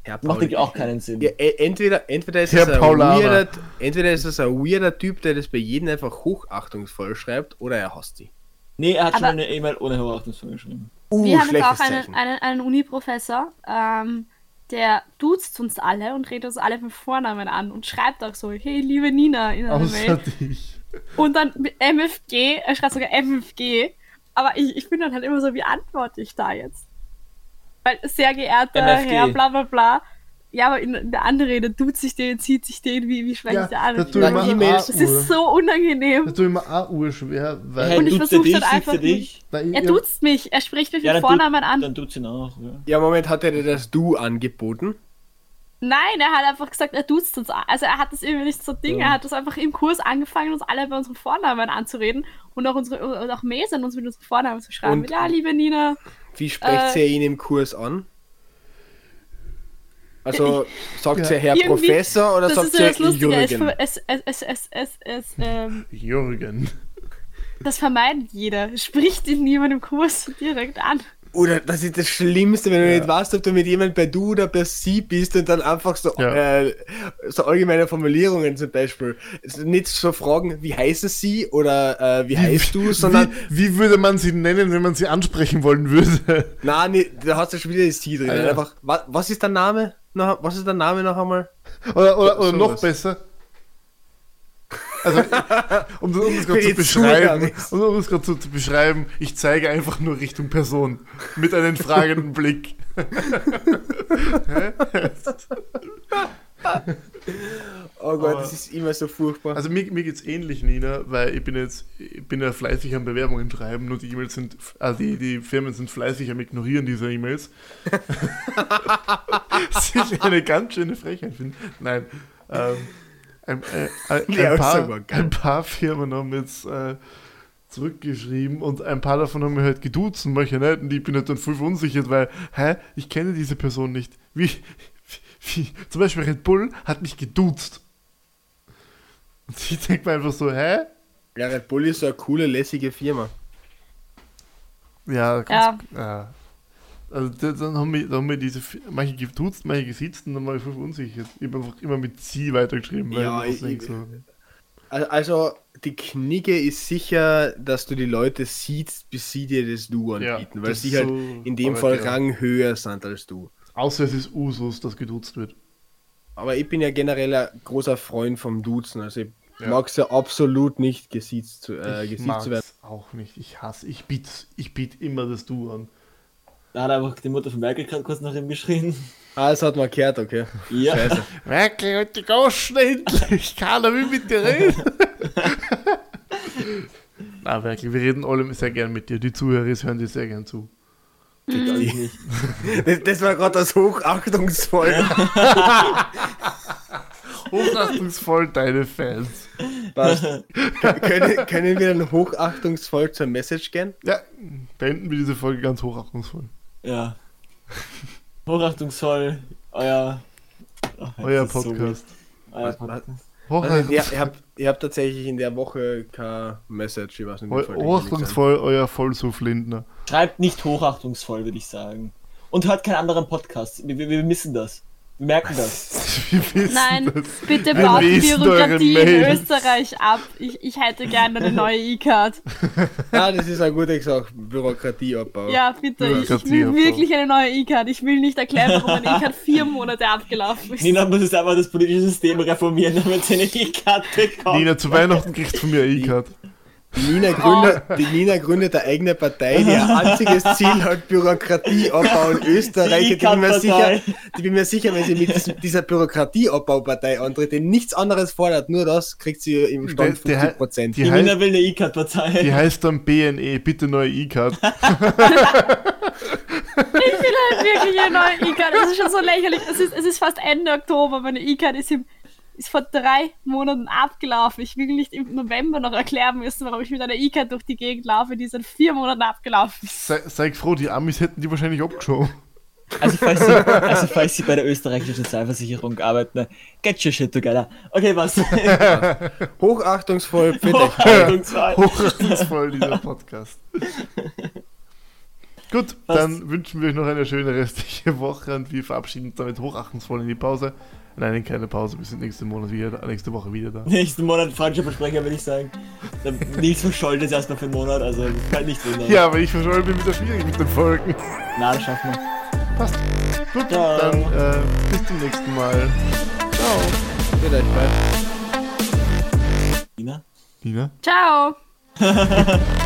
Herr Macht irgendwie auch keinen Sinn. Ja, e- entweder, entweder, ist Herr es ein weirder, entweder ist es ein weirder Typ, der das bei jedem einfach hochachtungsvoll schreibt, oder er hasst die. Nee, er hat schon Aber- eine E-Mail ohne hochachtungsvoll geschrieben. Uh, Wir haben jetzt auch einen, einen, einen Uni-Professor, ähm, der duzt uns alle und redet uns alle mit Vornamen an und schreibt auch so, hey, liebe Nina, in einer außer Mail. dich. Und dann mit MFG, er schreibt sogar MFG. Aber ich, ich bin dann halt immer so, wie antworte ich da jetzt? Weil, sehr geehrter MFG. Herr, bla bla bla. Ja, aber in, in der andere Rede tut sich den, zieht sich den, wie, wie spreche Ja, ich da an? das ist so unangenehm. Das tut immer auch urschwer, weil. Hey, Und ich er dann dich, einfach sieht er? Nein, Er duzt mich, er spricht mich Ja, mit Vornamen tut, an. dann tut sie ihn auch. Ja. Ja, Moment, hat er dir das Du angeboten? Nein, er hat einfach gesagt, er duzt uns. an. Also er hat das irgendwie nicht so Ding, er hat das einfach im Kurs angefangen, uns alle bei unseren Vornamen anzureden und auch unsere und auch Mails an uns mit unseren Vornamen zu schreiben. Und- ja, liebe Nina. Wie spricht Äh, sie ihn im Kurs an? Also, sagt Ja. sie Herr Irgendwie- Professor oder Das sagt ist ja Jürgen? es, es, es, es, es, es, ähm, Jürgen. das vermeidet jeder. Spricht ihn niemand im Kurs direkt an. Oder das ist das Schlimmste, wenn du Ja. nicht weißt, ob du mit jemandem bei du oder bei sie bist und dann einfach so, Ja. äh, so allgemeine Formulierungen zum Beispiel. Also nicht so fragen, wie heißen sie oder äh, wie heißt du, sondern, Wie, wie würde man sie nennen, wenn man sie ansprechen wollen würde? nein, nee, da hast du schon wieder das Sie drin. Ah, ja. Einfach, wa, was ist der Name? Noch, was ist der Name noch einmal? Oder, oder, oder So noch was. besser. Also, um das, um das gerade zu beschreiben, um, um das gerade zu, zu beschreiben, ich zeige einfach nur Richtung Person mit einem fragenden Blick. Oh Gott, Aber- das ist immer so furchtbar. Also mir, mir geht's ähnlich, Nina, weil ich bin jetzt, ich bin ja fleißig am Bewerbungen schreiben, nur die E-Mails sind, also die, die Firmen sind fleißig am Ignorieren dieser E-Mails. Was ich eine ganz schöne Frechheit finde. Nein. Ähm, ein, äh, ein, ein, paar, ein paar Firmen haben jetzt äh, zurückgeschrieben und ein paar davon haben mir halt geduzt und manche nicht. Und ich bin halt dann voll verunsichert, weil, hä, ich kenne diese Person nicht. Wie, wie, zum Beispiel Red Bull hat mich geduzt. Und ich denke mir einfach so, hä? Ja, Red Bull ist so eine coole, lässige Firma. Ja, Ja. ganz, ja. Also da- dann haben wir, dann haben wir diese, manche geduzt, manche gesitzt und dann war ich voll verunsichert. Ich habe einfach immer mit sie weitergeschrieben. weil Ja, ich ich- so, Al- Also, die Knigge ist sicher, dass du die Leute siehst, bis sie dir das Du Ja, anbieten, weil das sie halt so in dem Fall ja. Rang höher sind als du. Außer es ist Usus, dass geduzt wird. Aber ich bin ja generell ein großer Freund vom Duzen, also ich Ja. mag es ja absolut nicht, gesiezt zu, äh, ich gesiezt zu werden. auch nicht. Ich hasse, ich biete ich biet immer das Du an. Da hat einfach die Mutter von Merkel gerade kurz nach ihm geschrien. Ah, das hat man gehört, okay. Ja. Scheiße. Merkel, halt die Goschen endlich! Keiner will mit dir reden! Na, Merkel, wir reden alle sehr gern mit dir. Die Zuhörer hören dir sehr gern zu. Nicht. Das, das war gerade das hochachtungsvoll. Hochachtungsvoll deine Fans. Passt. können, können wir dann hochachtungsvoll zur Message gehen? Ja, beenden wir diese Folge ganz hochachtungsvoll. Ja. Hochachtungsvoll, euer. Ach, Euer so Podcast. weird. Euer Podcast. Also, ihr, ihr, habt, ihr habt tatsächlich in der Woche keine Message, ich weiß nicht, hochachtungsvoll euer Vollsuff Lindner. Schreibt nicht hochachtungsvoll, würde ich sagen. Und hört keinen anderen Podcast. Wir, wir, wir missen das. Wir merken das. Nein, das. bitte baut die Bürokratie in. Österreich ab. Ich, ich hätte gerne eine neue E-Card. Ah, das ist eine gute Sache, Bürokratieabbau. Ja, bitte. Ich, ich Bürokratie will wirklich eine neue E-Card. Ich will nicht erklären, warum meine E-Card vier Monate abgelaufen ist. Nina muss jetzt einfach das politische System reformieren, damit sie eine E-Card bekommt. Nina, zu Weihnachten kriegst du von mir eine E-Card. Die, Nina gründet, die Nina gründet eine eigene Partei, die ihr einziges Ziel hat, Bürokratieabbau in Österreich. Die Ich bin mir sicher, ich bin mir sicher, wenn sie mit diesem- dieser Bürokratieabbaupartei antritt, die nichts anderes fordert, nur das, kriegt sie im Stand Der- der- 50 Prozent. die Die heißt- Nina will eine E-Card-Partei. Die heißt dann BNE, bitte neue E-Card. Ich will halt wirklich eine neue E-Card. Das ist schon so lächerlich. Es ist, es ist fast Ende Oktober. Meine E-Card ist, im- ist vor drei Monaten abgelaufen. Ich will nicht im November noch erklären müssen, warum ich mit einer E-Card durch die Gegend laufe, die seit vier Monaten abgelaufen ist. Sei, sei froh, die Amis hätten die wahrscheinlich abgeschoben. Also falls, sie, also falls Sie bei der österreichischen Sozialversicherung arbeiten, get your shit together. Okay, was? Hochachtungsvoll, bitte. Hochachtungsvoll. Hochachtungsvoll, dieser Podcast. Gut, Was? dann wünschen wir euch noch eine schöne restliche Woche und wir verabschieden uns damit hochachtungsvoll in die Pause. Nein, keine Pause, wir sind nächsten Monat wieder, nächste Woche wieder da. Nächsten Monat falscher Versprecher, würde ich sagen. Der Nils verschollt ist erstmal für einen Monat, also kann nicht wundern. Ja, aber ich verschollen bin wieder schwierig mit den Folgen. Na, das schaffen wir. Passt. Gut, Ciao. dann äh, bis zum nächsten Mal. Ciao. Bitte, bye. Nina? Nina? Ciao!